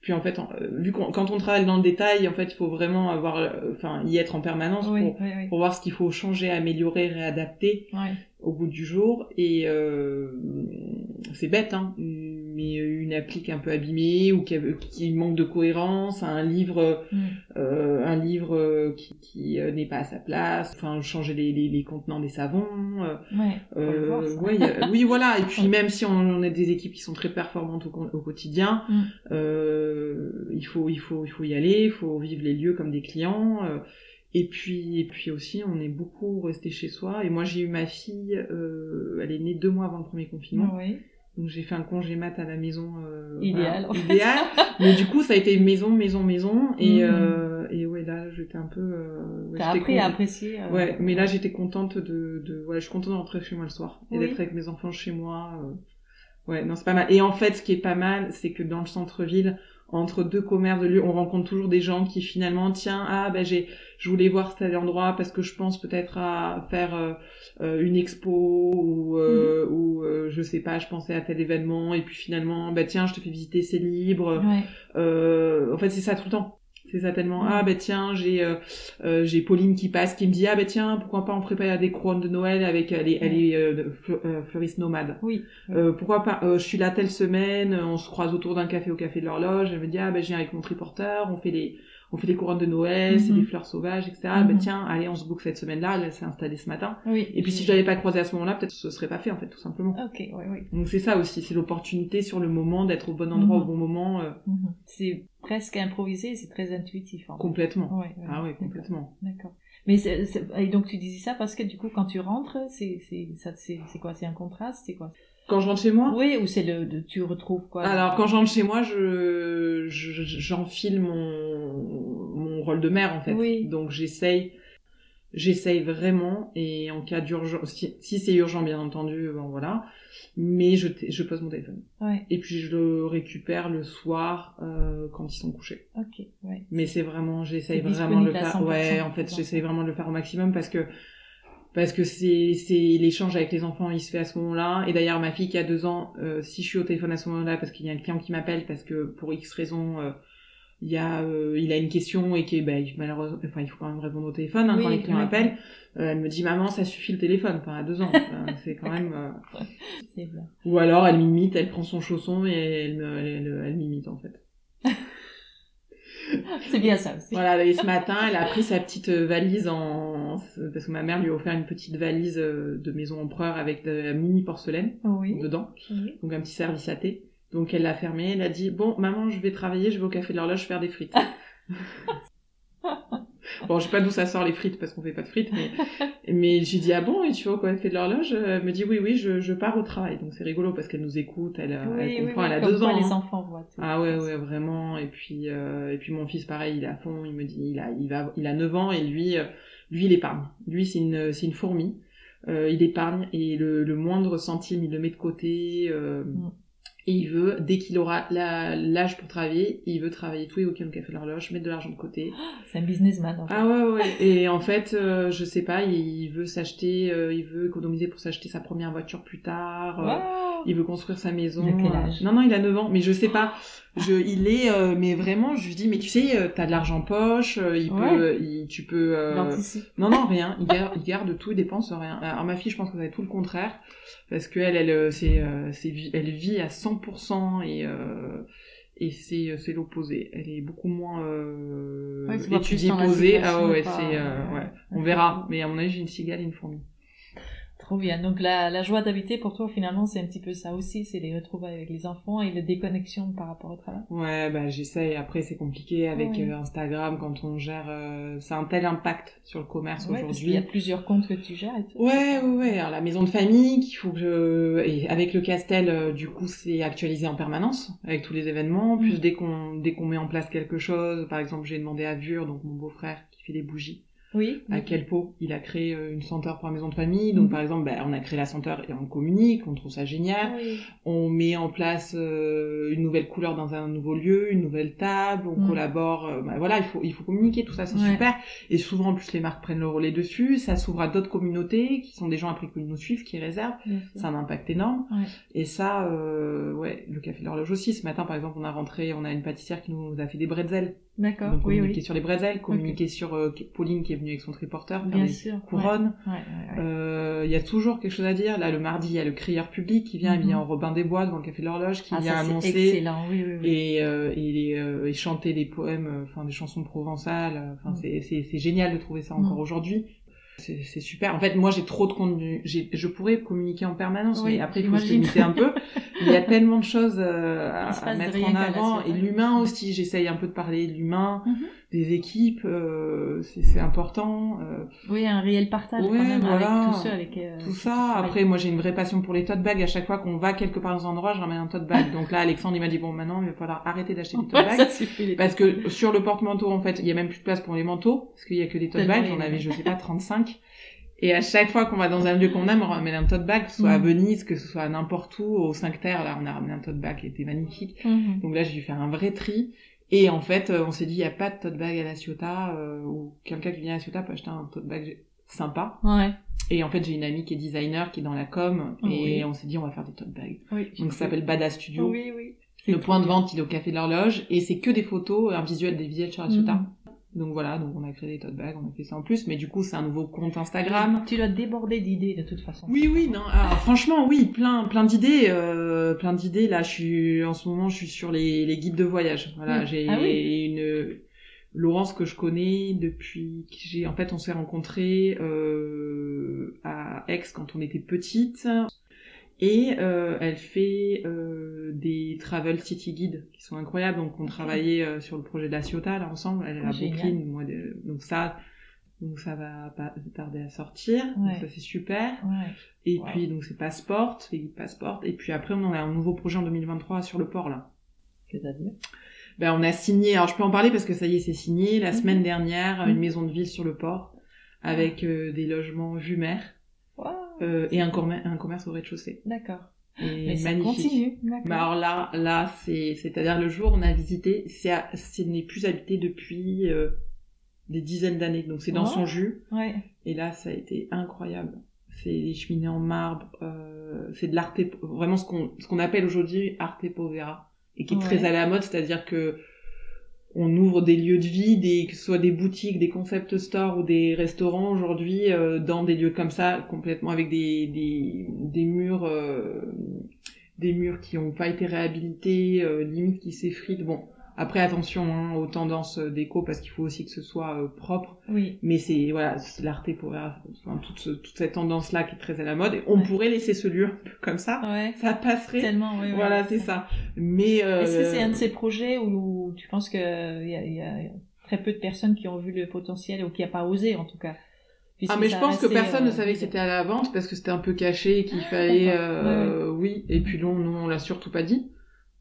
puis en fait euh, vu qu'on quand on travaille dans le détail en fait il faut vraiment avoir enfin y être en permanence pour, pour, voir ce qu'il faut changer améliorer réadapter au bout du jour et euh, c'est bête hein mais une applique un peu abîmée ou qui, qui manque de cohérence, un livre, mm. euh, un livre qui, qui euh, n'est pas à sa place, enfin changer les, les, les contenants des savons. Euh, ouais, euh, ouais oui, voilà. Et puis *laughs* même si on, on, a des équipes qui sont très performantes au, au quotidien, mm. euh, il faut, il faut, il faut y aller, il faut vivre les lieux comme des clients. Et puis, et puis aussi, on est beaucoup resté chez soi. Et moi, j'ai eu ma fille, euh, elle est née deux mois avant le premier confinement. Oui. Donc j'ai fait un congé mat à la maison. Euh, idéal. idéal. mais du coup, ça a été maison, maison, maison. Et, mmh. euh, et ouais, là, j'étais un peu. Euh, ouais, T'as appris à apprécier. Euh, ouais, mais là, j'étais contente de, de. Ouais, je suis contente de rentrer chez moi le soir et d'être avec mes enfants chez moi. Euh. Ouais, non, c'est pas mal. Et en fait, ce qui est pas mal, c'est que dans le centre-ville, entre deux commerces de lieux, on rencontre toujours des gens qui finalement, tiens, ah ben j'ai, je voulais voir cet endroit parce que je pense peut-être à faire euh, euh, une expo ou, euh, mhm. ou euh, je sais pas, je pensais à tel événement et puis finalement, bah tiens, je te fais visiter, c'est libre. en fait, c'est ça tout le temps. C'est ça tellement. Ah ben tiens, j'ai euh, euh, j'ai Pauline qui passe, qui me dit ah ben tiens, pourquoi pas on prépare des couronnes de Noël avec elle est, elle est euh, fleuriste nomade. Oui. pourquoi pas Je suis là telle semaine, on se croise autour d'un café au café de l'horloge. Elle me dit ah ben je viens avec mon triporteur, on fait les on fait des couronnes de Noël, c'est des mhm. fleurs sauvages, etc. Ben mhm. tiens, allez, on se book cette semaine-là, elle s'est installée ce matin. Oui. Et puis si je l'avais pas croisé à ce moment-là, peut-être ce serait pas fait en fait, tout simplement. Ok, oui, oui. Donc c'est ça aussi, c'est l'opportunité sur le moment d'être au bon endroit au mhm. bon moment. C'est presque improvisé, c'est très intuitif. En complètement. Ouais, Ah oui, complètement. D'accord. Mais et donc tu disais ça parce que du coup quand tu rentres, c'est c'est quoi? C'est un contraste, c'est quoi? Quand je rentre chez moi? Oui, ou c'est le, tu retrouves quoi Alors quand je rentre chez moi, je j'enfile mon mon rôle de mère en fait. Oui. Donc j'essaye j'essaye vraiment et en cas d'urgence si, si c'est urgent bien entendu, bon voilà mais je, je pose mon téléphone. Ouais. Et puis je le récupère le soir euh, quand ils sont couchés. Ok, ouais. Mais c'est vraiment, j'essaye vraiment de le faire. Ouais, en fait, j'essaye vraiment de le faire au maximum parce que parce que c'est l'échange avec les enfants, il se fait à ce moment-là. Et d'ailleurs, ma fille qui a deux ans, euh, si je suis au téléphone à ce moment-là, parce qu'il y a un client qui m'appelle, parce que pour X raison, euh, il y a euh, il a une question et qui ben malheureusement enfin il faut quand même répondre au téléphone hein, quand les clients appellent. Euh, elle me dit maman ça suffit le téléphone enfin à deux ans. *laughs* C'est quand même euh... ou alors elle m'imite elle prend son chausson et elle me elle, elle, m'imite en fait *laughs* *laughs* c'est bien ça aussi. Voilà et ce matin elle a pris sa petite valise en parce que ma mère lui a offert une petite valise euh, de maison empereur avec de la mini porcelaine dedans. Donc un petit service à thé. Donc elle l'a fermé, elle a dit bon maman je vais travailler, je vais au café de l'horloge faire des frites. *laughs* *laughs* bon je sais pas d'où ça sort les frites parce qu'on fait pas de frites mais *laughs* mais j'ai dit ah bon et tu vas au café de l'horloge Elle me dit oui oui je, je pars au travail donc c'est rigolo parce qu'elle nous écoute, elle, elle comprend, elle a deux ans. Les hein. enfants voient. Ah ouais ouais vraiment et puis euh, et puis mon fils pareil il est à fond, il me dit il a il va il a 9 ans et lui euh, lui il épargne. Lui c'est une c'est une fourmi. Euh, il épargne et le, le moindre centime il le met de côté. Euh, mm. Et il veut, dès qu'il aura l'âge pour travailler, il veut travailler tous les week-ends au café de l'horloge, mettre de l'argent de côté. C'est un businessman. En fait. Ah ouais, ouais. Et en fait, euh, je sais pas, il veut s'acheter, euh, il veut économiser pour s'acheter sa première voiture plus tard. Euh, il veut construire sa maison. Il a quel âge? Non, non, il a 9 ans. Mais je sais pas. Je, il est, mais vraiment, je lui dis, mais tu sais, t'as de l'argent en poche, il peut, il, tu peux. Non, non, rien. Il garde, il garde tout, il dépense rien. Alors ma fille, je pense que être tout le contraire parce que elle, elle, c'est, c'est, elle vit à 100 100% et euh, et c'est c'est l'opposé. Elle est beaucoup moins euh, ouais, étudiée, posée. Ah ouais, c'est euh, ouais. On verra. Mais à mon avis, j'ai une cigale et une fourmi. Trop bien. Donc la, la joie d'habiter pour toi finalement c'est un petit peu ça aussi, c'est les retrouvailles avec les enfants et la déconnexion par rapport au travail. Ouais, bah j'essaye. Après c'est compliqué avec euh, Instagram quand on gère. Euh, c'est un tel impact sur le commerce ouais, aujourd'hui. Il y a plusieurs comptes que tu gères. Et tout. Ouais, ouais, ouais. Alors la maison de famille qu'il faut que je et avec le Castel euh, du coup c'est actualisé en permanence avec tous les événements. Plus mm. dès qu'on dès qu'on met en place quelque chose, par exemple j'ai demandé à Vure donc mon beau-frère qui fait des bougies oui. À quel pot il a créé euh, une senteur pour la maison de famille. Donc, mhm. par exemple, bah, on a créé la senteur et on communique, on trouve ça génial. On met en place euh, une nouvelle couleur dans un nouveau lieu, une nouvelle table, on mhm. collabore. Euh, bah, voilà, il faut, il faut communiquer, tout ça, c'est super. Et souvent, en plus, les marques prennent le relais dessus. Ça s'ouvre à d'autres communautés qui sont des gens après qui nous suivent, qui réservent. Ça a un impact énorme. Et ça, ouais, le café de l'horloge aussi. Ce matin, par exemple, on a rentré, on a une pâtissière qui nous a fait des bretzels. D'accord. oui, communiquer sur les bretzels, communiquer sur euh, Pauline qui est venue avec son triporteur, Bien sûr. couronnes. Euh, il y a toujours quelque chose à dire. Là, le mardi, il y a le crieur public qui vient, il vient mhm. en Robin des Bois devant le café de l'horloge, qui ah, vient annoncer. Oui, oui, et, euh, et, euh, et, chanter des poèmes, enfin des chansons provençales. Enfin, mhm. c'est c'est génial de trouver ça encore mhm. aujourd'hui. C'est super. En fait, moi, j'ai trop de contenu. Je pourrais communiquer en permanence, mais après, il faut se limiter un peu. il y a tellement de choses euh, à, mettre en avant. Et l'humain aussi, j'essaye un peu de parler de l'humain. Mhm des équipes, euh, c'est important. Euh... Oui, un réel partage quand même voilà, avec tous ceux avec. Euh, tout ça. Après, moi, j'ai une vraie passion pour les tote bags. À chaque fois qu'on va quelque part dans un endroit, je ramène un tote bag. Donc là, Alexandre, il m'a dit bon, maintenant, il va falloir arrêter d'acheter des *laughs* tote bags parce que sur le porte-manteau, en fait, il y a même plus de place pour les manteaux parce qu'il y a que des tote bags. J'en avais, je *laughs* sais pas, 35. Et à chaque fois qu'on va dans un lieu qu'on aime, on ramène un tote bag, que ce soit à mm. Venise, que ce soit n'importe où, au 5 Terre, là, on a ramené un tote bag qui était magnifique. Mm-hmm. Donc là, j'ai dû faire un vrai tri. Et en fait, euh, on s'est dit, il n'y a pas de tote bag à la Ciotat, euh, ou quelqu'un qui vient à la Ciotat peut acheter un tote bag sympa. Ouais. Et en fait, j'ai une amie qui est designer, qui est dans la com, oh, et on s'est dit, on va faire des tote bags. Oui, Donc ça s'appelle Bada Studio. Oui, oui. Le point de vente, il est au Café de l'Horloge, et c'est que des photos, un visuel, des visuels sur la Ciotat. Mhm. Donc voilà, donc on a créé des tote bags, on a fait ça en plus, mais du coup c'est un nouveau compte Instagram. Tu dois déborder d'idées de toute façon. Oui, oui, non. Alors, franchement, oui, plein, plein d'idées, euh, plein d'idées. Là, je suis en ce moment, je suis sur les, les guides de voyage. Voilà, j'ai ah une Laurence que je connais depuis j'ai en fait on s'est rencontrés euh, à Aix quand on était petite et euh, elle fait euh, des travel city guides qui sont incroyables. Donc on travaillait euh, sur le projet de la Ciotat là ensemble. Elle est à Brooklyn, moi donc ça donc ça va pas tarder à sortir. Donc ça c'est super. Et puis donc c'est Passport, les guides Passport. Et puis après on a un nouveau projet en 2023 sur le port là. Qu'est-ce à dire ben, on a signé, alors je peux en parler parce que ça y est, c'est signé, la mhm. semaine dernière, une mhm. maison de ville sur le port, avec des logements mer. Euh, et un, un commerce au rez-de-chaussée. D'accord. Et ça continue. Bah alors là, là, c'est, c'est-à-dire le jour où on a visité, c'est, ce n'est plus habité depuis euh, des dizaines d'années, donc c'est dans son jus. Ouais. Et là, ça a été incroyable. C'est des cheminées en marbre, euh, c'est de l'arte, vraiment ce qu'on, ce qu'on appelle aujourd'hui arte povera, et qui est très à la mode, c'est-à-dire que on ouvre des lieux de vie, des, que ce soit des boutiques, des concept stores ou des restaurants aujourd'hui, euh, dans des lieux comme ça, complètement avec des, des, des murs, euh, des murs qui n'ont pas été réhabilités, euh, limite qui s'effritent. Bon, après, attention hein, aux tendances euh, déco parce qu'il faut aussi que ce soit euh, propre. Oui. Mais c'est voilà, l'arté pour enfin, toute, toute cette tendance là qui est très à la mode. Et on pourrait laisser ce lieu comme ça. Ouais. Ça passerait. Tellement. Oui, voilà, c'est ça. Mais euh... est-ce que c'est un de ces projets où tu penses que il y a, y a très peu de personnes qui ont vu le potentiel ou qui a pas osé en tout cas? ah mais je pense que personne ne euh, savait que c'était à la vente parce que c'était un peu caché et qu'il ah, fallait euh, oui et puis non non on l'a surtout pas dit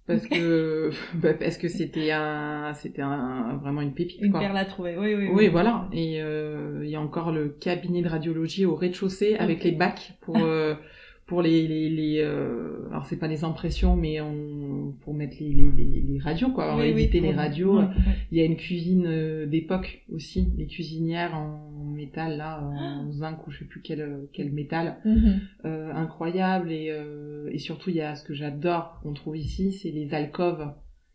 parce que *laughs* bah, parce que c'était un c'était un vraiment une pépite une perle à trouver oui oui oui, oui. voilà. Et euh, il y a encore le cabinet de radiologie au rez-de-chaussée avec les bacs pour euh, *laughs* pour les les, les euh, alors c'est pas des impressions mais on pour mettre les les, les, radios quoi. On éviter les radios. il y a une cuisine euh, d'époque aussi les cuisinières en métal là en ah. zinc ou je sais plus quel quel métal. Mhm. euh, incroyable et euh, et surtout il y a ce que j'adore qu'on trouve ici c'est les alcôves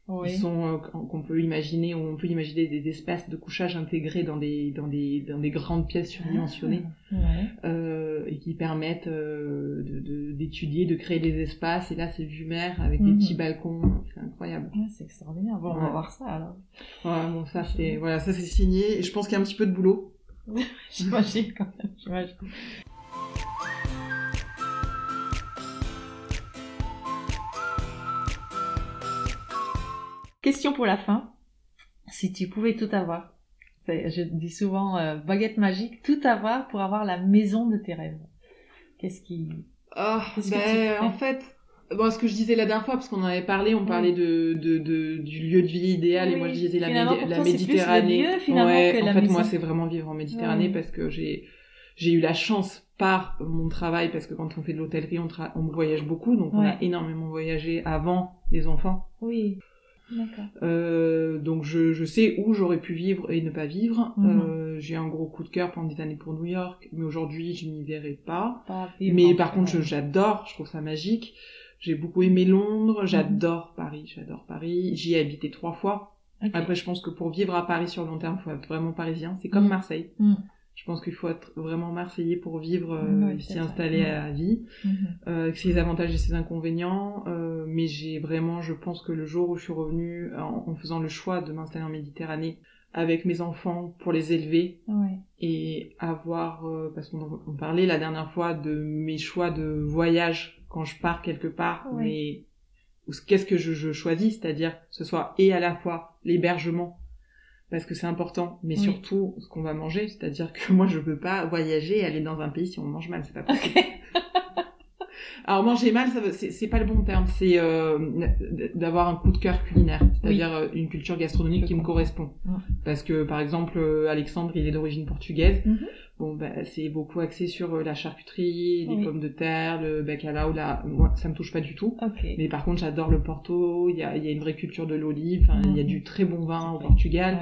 oui. sont euh, qu'on peut imaginer on peut imaginer des espaces de couchage intégrés dans des dans des dans des grandes pièces surdimensionnées ah, ouais. euh, et qui permettent euh, de d'étudier de, créer des espaces. Et là c'est mer avec des mhm. petits balcons. C'est incroyable. Ouais, c'est extraordinaire. Bon on va voir ça alors. Ouais bon ça c'est voilà ça c'est signé. Et je pense qu'il y a un petit peu de boulot. *laughs* J'imagine quand même j'imagine Question pour la fin. Si tu pouvais tout avoir, je dis souvent euh, baguette magique, tout avoir pour avoir la maison de tes rêves. Qu'est-ce qui... Oh, ben, en fait, Bon, ce que je disais la dernière fois, parce qu'on en avait parlé, on parlait de, de, de, du lieu de vie idéal, et moi je disais la, la Méditerranée. ouais, en fait, moi c'est vraiment vivre en Méditerranée parce que j'ai j'ai eu la chance par mon travail, parce que quand on fait de l'hôtellerie, on, on voyage beaucoup, donc on a énormément voyagé avant les enfants. Oui. Euh, donc je, je sais où j'aurais pu vivre et ne pas vivre. Mhm. Euh, j'ai un gros coup de cœur pendant des années pour New York, mais aujourd'hui je n'y verrai pas. mais par contre j'adore, je trouve ça magique. J'ai beaucoup aimé Londres, mhm. j'adore Paris, j'adore Paris. J'y ai habité trois fois. Après, je pense que pour vivre à Paris sur le long terme, il faut être vraiment parisien. C'est comme mhm. Marseille. Je pense qu'il faut être vraiment marseillais pour vivre euh, s'y installer à la vie. Euh, ses avantages et ses inconvénients. Euh, mais j'ai vraiment, je pense que le jour où je suis revenue en, faisant le choix de m'installer en Méditerranée avec mes enfants pour les élever et avoir, euh, parce qu'on parlait la dernière fois de mes choix de voyage quand je pars quelque part, mais qu'est-ce que je, choisis, c'est-à-dire que ce soit et à la fois l'hébergement, parce que c'est important, mais surtout ce qu'on va manger, c'est-à-dire que *laughs* moi je peux pas voyager et aller dans un pays si on mange mal, c'est pas possible. Alors manger mal, c'est pas le bon terme, c'est euh, d'avoir un coup de cœur culinaire, c'est-à-dire euh, une culture gastronomique qui me correspond. Parce que par exemple, euh, Alexandre, il est d'origine portugaise. Mhm. Bon, bah, c'est beaucoup axé sur euh, la charcuterie, les pommes de terre, le bacalao. Là, moi, ça me touche pas du tout. Mais par contre, j'adore le Porto. Il y a, y a, une vraie culture de l'olive. Il y a du très bon vin au Portugal.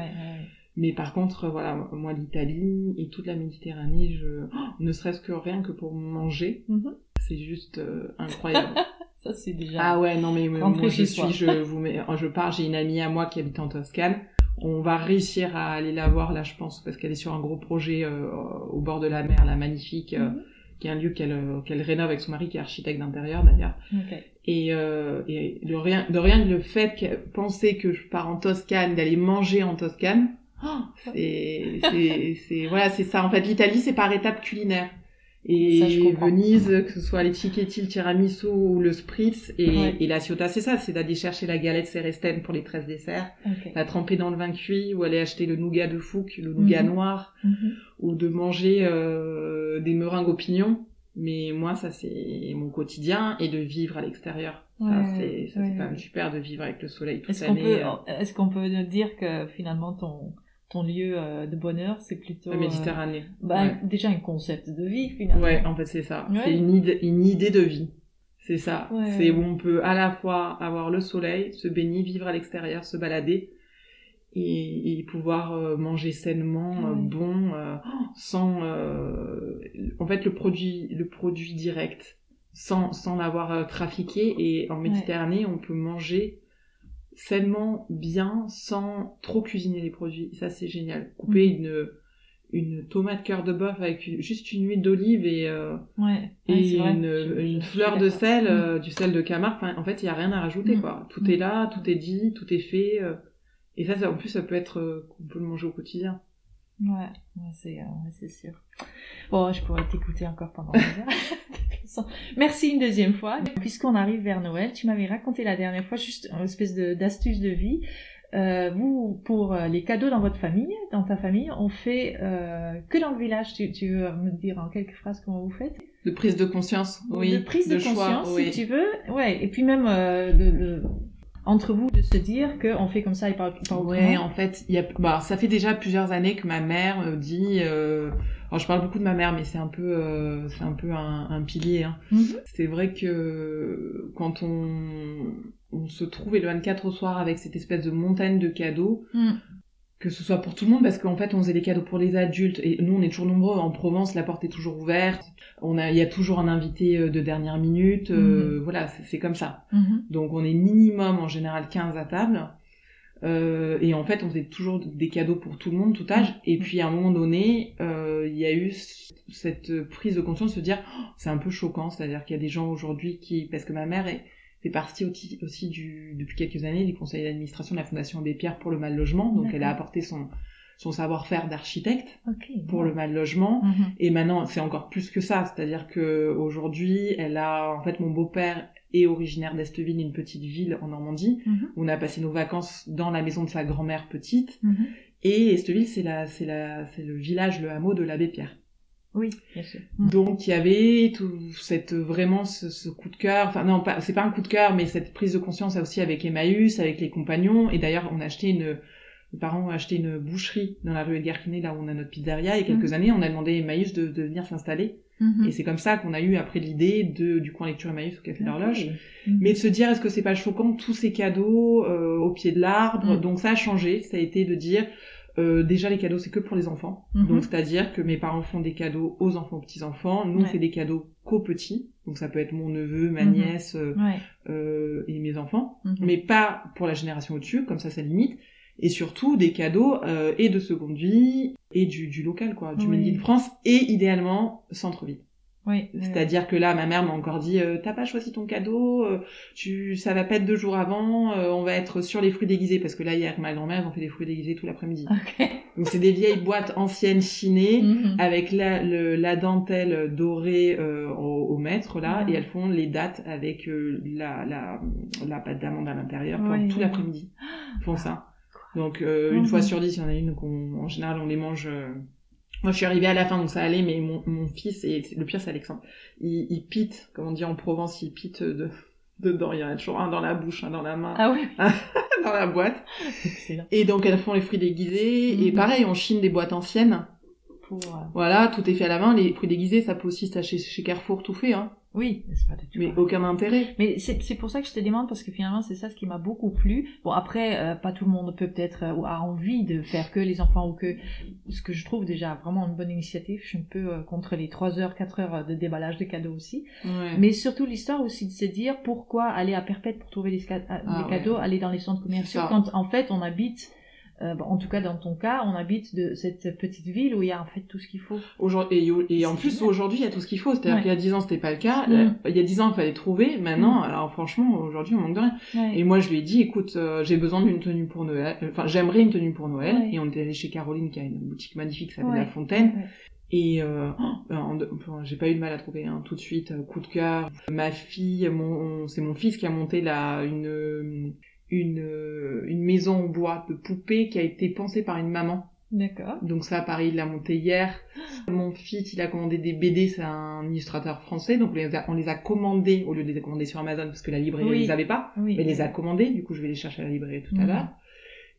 Mais par contre, voilà, moi, l'Italie et toute la Méditerranée, je, ne serait-ce que rien que pour manger, mhm. C'est juste euh, incroyable. *laughs* Ça, c'est déjà. Ah ouais, non, mais moi, je suis, je vous mets, je pars, j'ai une amie à moi qui habite en Toscane on va réussir à aller la voir là, je pense, parce qu'elle est sur un gros projet euh, au bord de la mer, là, magnifique, euh, mhm. qui est un lieu qu'elle euh, qu'elle rénove avec son mari, qui est architecte d'intérieur d'ailleurs. Et, et de rien, de rien le fait que penser que je pars en Toscane, d'aller manger en Toscane, oh, c'est c'est voilà, c'est ça. En fait, l'Italie, c'est par étape culinaire. Et Venise, que ce soit les cicchetti, le tiramisu ou le spritz et, et la ciota, c'est ça, c'est d'aller chercher la galette Cérestène pour les 13 desserts, la tremper dans le vin cuit ou aller acheter le nougat de Fouque, le nougat mhm. noir, mhm. ou de manger euh, des meringues aux pignons. Mais moi, ça c'est mon quotidien et de vivre à l'extérieur. ça c'est quand même super de vivre avec le soleil toute l'année. Est-ce qu'on peut dire que finalement ton ton lieu euh, de bonheur, c'est plutôt... La Méditerranée. Euh, bah, Déjà un concept de vie, finalement. Ouais, en fait, c'est ça. C'est une, idée, une idée de vie. C'est ça. C'est où on peut à la fois avoir le soleil, se baigner, vivre à l'extérieur, se balader et, et pouvoir euh, manger sainement, bon, sans... en fait, le produit, le produit direct, sans, sans l'avoir trafiqué. Et en Méditerranée, on peut manger sainement, bien, sans trop cuisiner les produits. Ça, c'est génial. Couper mhm. une, une tomate cœur de bœuf avec juste une huile d'olive et, euh, ouais. et une, une fleur de sel, euh, du sel de Camargue. Enfin, en fait, il n'y a rien à rajouter, mhm. quoi. Tout est là, tout est dit, tout est fait. Euh. et ça, en plus, ça peut être, on peut le manger au quotidien. Ouais, c'est c'est sûr. Bon, je pourrais t'écouter encore pendant des heures. *laughs* Merci une deuxième fois. Puisqu'on arrive vers Noël, tu m'avais raconté la dernière fois juste une espèce d'astuce de, vie. Euh, vous, pour euh, les cadeaux dans votre famille, dans ta famille, on fait euh, que dans le village. Tu, tu, veux me dire en quelques phrases comment vous faites? De prise de conscience, oui. De prise de, conscience, si tu veux. Ouais. Et puis même euh, de, de entre vous de se dire qu'on fait comme ça et pas, pas autrement? Ouais, en fait, il y a, bah, ça fait déjà plusieurs années que ma mère me dit. Euh... Alors, je parle beaucoup de ma mère, mais c'est un peu, euh, c'est un peu un, un pilier. Hein. Mm-hmm. C'est vrai que quand on, on se trouve le 24 au soir avec cette espèce de montagne de cadeaux, mm que ce soit pour tout le monde parce qu'en fait on faisait des cadeaux pour les adultes et nous on est toujours nombreux. En Provence la porte est toujours ouverte. On a il y a toujours un invité euh, de dernière minute euh, mhm. voilà c'est comme ça. Mhm. donc on est minimum en général 15 à table. Euh, et en fait on faisait toujours des cadeaux pour tout le monde tout âge. Et puis à un moment donné euh, il y a eu cette prise de conscience de se dire oh, c'est un peu choquant. C'est à dire qu'il y a des gens aujourd'hui qui parce que ma mère est fait partie aussi, du, depuis quelques années du conseil d'administration de la Fondation Abbé Pierre pour le mal logement. Donc elle a apporté son, son savoir-faire d'architecte pour le mal logement. Mhm. Et maintenant, c'est encore plus que ça. C'est-à-dire que aujourd'hui, elle a, en fait, mon beau-père est originaire d'Esteville, une petite ville en Normandie. Où On a passé nos vacances dans la maison de sa grand-mère petite. Mhm. Et Esteville, c'est la, c'est la, c'est le village, le hameau de l'abbé Pierre. Oui, bien sûr. Donc il y avait tout cette vraiment ce, ce coup de cœur. Enfin non, pas, c'est pas un coup de cœur, mais cette prise de conscience aussi avec Emmaüs, avec les compagnons. Et d'ailleurs, on a acheté une, mes parents ont acheté une boucherie dans la rue Edgar Quinet, là où on a notre pizzeria. Il y a quelques années, on a demandé à Emmaüs de, de venir s'installer. Mhm. Et c'est comme ça qu'on a eu après l'idée de du coin lecture Emmaüs au café de l'horloge. Mhm. Mais de se dire, est-ce que c'est pas choquant tous ces cadeaux euh, au pied de l'arbre? Mm. Donc ça a changé. Ça a été de dire, euh, déjà les cadeaux c'est que pour les enfants. Mhm. Donc c'est-à-dire que mes parents font des cadeaux aux enfants, aux petits enfants. Nous on Ouais. fait des cadeaux qu'aux petits. Donc ça peut être mon neveu, ma Mhm. nièce euh, Ouais. euh, et mes enfants, Mhm. mais pas pour la génération au-dessus, comme ça ça limite. Et surtout des cadeaux euh, et de seconde vie et du, du local quoi, du Oui. Made in France et idéalement centre-ville. Oui. oui, C'est-à-dire que là, ma mère m'a encore dit, euh, t'as pas choisi ton cadeau, euh, tu, ça va pas être deux jours avant, euh, on va être sur les fruits déguisés parce que là hier, ma grand-mère, ils ont fait des fruits déguisés tout l'après-midi. Ok. *laughs* Donc c'est des vieilles boîtes anciennes chinées Mhm. avec la, le- la dentelle dorée euh, au, au mètre là, Mhm. et elles font les dates avec euh, la, la, la pâte d'amande à l'intérieur pendant Oui, tout l'après-midi. Ils font ça. *gasps* Donc euh, une Mhm. fois sur dix, il y en a une qu'on, en général, on les mange. Moi, je suis arrivée à la fin, donc ça allait, mais mon, mon fils, et le pire, c'est Alexandre, il, il pite, comme on dit en Provence, il pite de, dedans. Il y en a toujours un dans la bouche, un dans la main, Ah oui. *laughs* dans la boîte. Excellent. Et donc, elles font les fruits déguisés, et Mhm. pareil, on chine des boîtes anciennes. Pour, euh, Voilà, tout est fait à la main. Les fruits déguisés, ça peut aussi s'acheter chez Carrefour tout fait, hein. Oui, c'est pas du tout. Mais pareil. aucun intérêt. Mais c'est c'est pour ça que je te demande parce que finalement c'est ça ce qui m'a beaucoup plu. Bon après euh, pas tout le monde peut peut-être euh, ou a envie de faire que les enfants ou que ce que je trouve déjà vraiment une bonne initiative. Je suis un peu euh, contre les 3 heures 4 heures de déballage de cadeaux aussi. Ouais. Mais surtout l'histoire aussi de se dire pourquoi aller à Perpète pour trouver des, ca- euh, Ah, cadeaux, aller dans les centres commerciaux quand en fait on habite euh, bon, en tout cas dans ton cas, on habite de cette petite ville où il y a en fait tout ce qu'il faut. Aujourd'hui, et, et en plus, aujourd'hui, il y a tout ce qu'il faut. C'est-à-dire Ouais. qu'il y a 10 ans, c'était pas le cas. Mm. Euh, Il y a 10 ans, il fallait trouver. Maintenant, Mm. alors franchement, aujourd'hui, on manque de rien. Ouais. Et moi, je lui ai dit, écoute, euh, j'ai besoin d'une tenue pour Noël. Enfin, j'aimerais une tenue pour Noël. Ouais. Et on était allé chez Caroline, qui a une boutique magnifique, ça s'appelle. La Fontaine. Et euh, oh, en- enfin, j'ai pas eu de mal à trouver hein, tout de suite. coup de cœur. Ma fille, mon, c'est mon fils qui a monté là une une une maison en bois de poupée qui a été pensée par une maman. D'accord. Donc ça, pareil, il l'a monté hier. Mon fils, il a commandé des BD, c'est un illustrateur français, donc on les a, on les a commandés au lieu de les commander sur Amazon parce que la librairie Oui. les avait pas. Oui. Mais il les a commandés, du coup je vais les chercher à la librairie tout à Mhm. l'heure.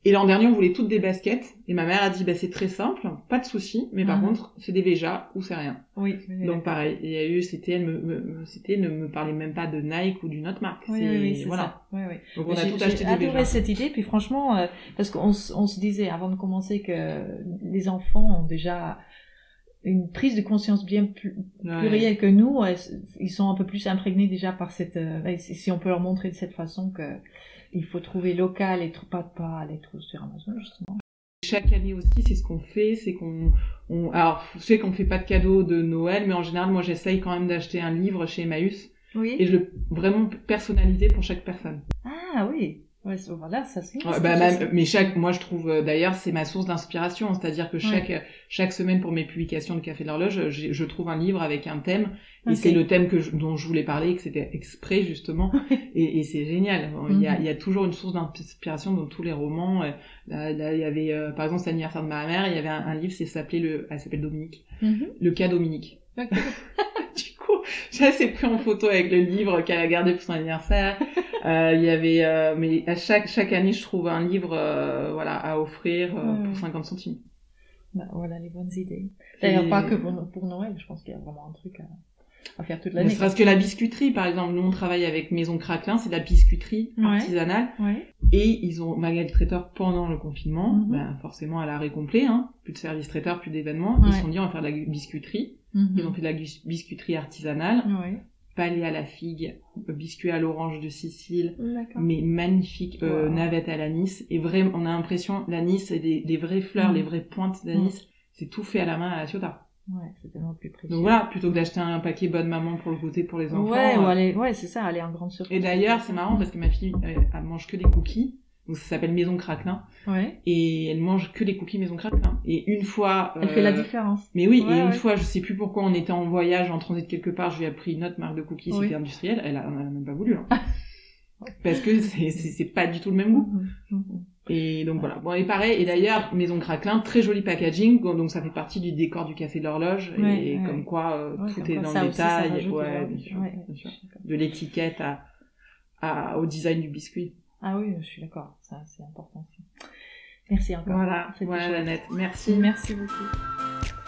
Et l'an dernier, on voulait toutes des baskets, et ma mère a dit, bah c'est très simple, pas de souci, mais par Mhm. contre, c'est des Véja ou c'est rien. Oui. Donc pareil, il y a eu, c'était, elle me, c'était, ne me parlez même pas de Nike ou d'une autre marque. Oui, C'est- oui, c'est voilà. ça. Oui, oui. Donc on a J'ai- tout j'ai acheté des adoré Véja. cette idée, puis franchement, euh, parce qu'on on se disait avant de commencer que les enfants ont déjà une prise de conscience bien plus, Ouais. plus réelle que nous. Ils sont un peu plus imprégnés déjà par cette. euh, si on peut leur montrer de cette façon que il faut trouver local et pas pas aller trop sur Amazon justement. Chaque année aussi, c'est ce qu'on fait, c'est qu'on, on, alors, je sais qu'on fait pas de cadeaux de Noël, mais en général, moi, j'essaye quand même d'acheter un livre chez Emmaüs Oui. et je le vraiment personnalisé pour chaque personne. Ah oui. Ouais, voilà, ça c'est. Ouais, bah, chose- mais chaque, moi, je trouve, euh, d'ailleurs, c'est ma source d'inspiration, c'est-à-dire que chaque, chaque semaine pour mes publications de Café de l'horloge, je trouve un livre avec un thème, et c'est le thème que je- dont je voulais parler, et que c'était exprès justement, *laughs* et, et c'est génial. Il y, a, Mhm. il y a toujours une source d'inspiration dans tous les romans. Euh, Là, là, il y avait, euh, par exemple, c'est l'anniversaire de ma mère, il y avait un, un livre, c'est s'appelait le, elle s'appelle Dominique, Mhm. le cas Dominique. Ok. *laughs* Coup, j'ai assez pris en photo avec le livre qu'elle a gardé pour son anniversaire. *laughs* Euh, il y avait, euh, mais à chaque chaque année, je trouve un livre, euh, voilà, à offrir euh, pour 50 centimes. Bah, voilà les bonnes idées. D'ailleurs, Et- pas que pour, pour Noël, je pense qu'il y a vraiment un truc à, à faire toute l'année. serait-ce que la biscuiterie, par exemple. Nous, on travaille avec Maison Craquelin, c'est de la biscuiterie Ouais. artisanale. Ouais. Et ils ont Magali Traiteur pendant le confinement, Mhm. ben, forcément à l'arrêt complet, hein, plus de service traiteur, plus d'événements. Ouais. Ils se sont dit on va faire de la biscuiterie. Ils ont fait de la biscuiterie artisanale, Ouais. palais à la figue, euh, biscuit à l'orange de Sicile, D'accord. mais magnifique, euh, Wow. navette à l'anis. Et vraiment, on a l'impression, l'anis, c'est des, des vraies fleurs, Mhm. les vraies pointes d'anis. C'est tout fait à la main à la Ciotat. Ouais, c'est tellement plus précieux. Donc voilà, plutôt que d'acheter un paquet bonne maman pour le goûter pour les enfants. Ouais, ou euh, aller, ouais, c'est ça, aller en grande surface. Et d'ailleurs, c'est marrant parce que ma fille, elle, elle mange que des cookies. Donc ça s'appelle Maison Craquelin. Ouais. Et elle mange que les cookies Maison Craquelin. Et une fois... Elle fait la euh, différence. Mais oui, Ouais, et une ouais. fois, je sais plus pourquoi, on était en voyage, en transit quelque part, je lui ai pris une autre marque de cookies, Oui. c'était industriel, elle a, elle a même pas voulu. hein. *laughs* Parce que c'est- pas du tout le même goût. Mhm, mhm. Et donc voilà. Bon, et pareil, et d'ailleurs, Maison Craquelin, très joli packaging, donc ça fait partie du décor du café de l'horloge, Ouais, et ouais. comme quoi euh, Ouais, tout comme est quoi dans le détail, de ouais, bien sûr, bien sûr. De l'étiquette à, à, au design du biscuit. Ah oui, je suis d'accord. Ça, c'est important aussi. Merci encore. Voilà, voilà. Annette, merci. Merci beaucoup.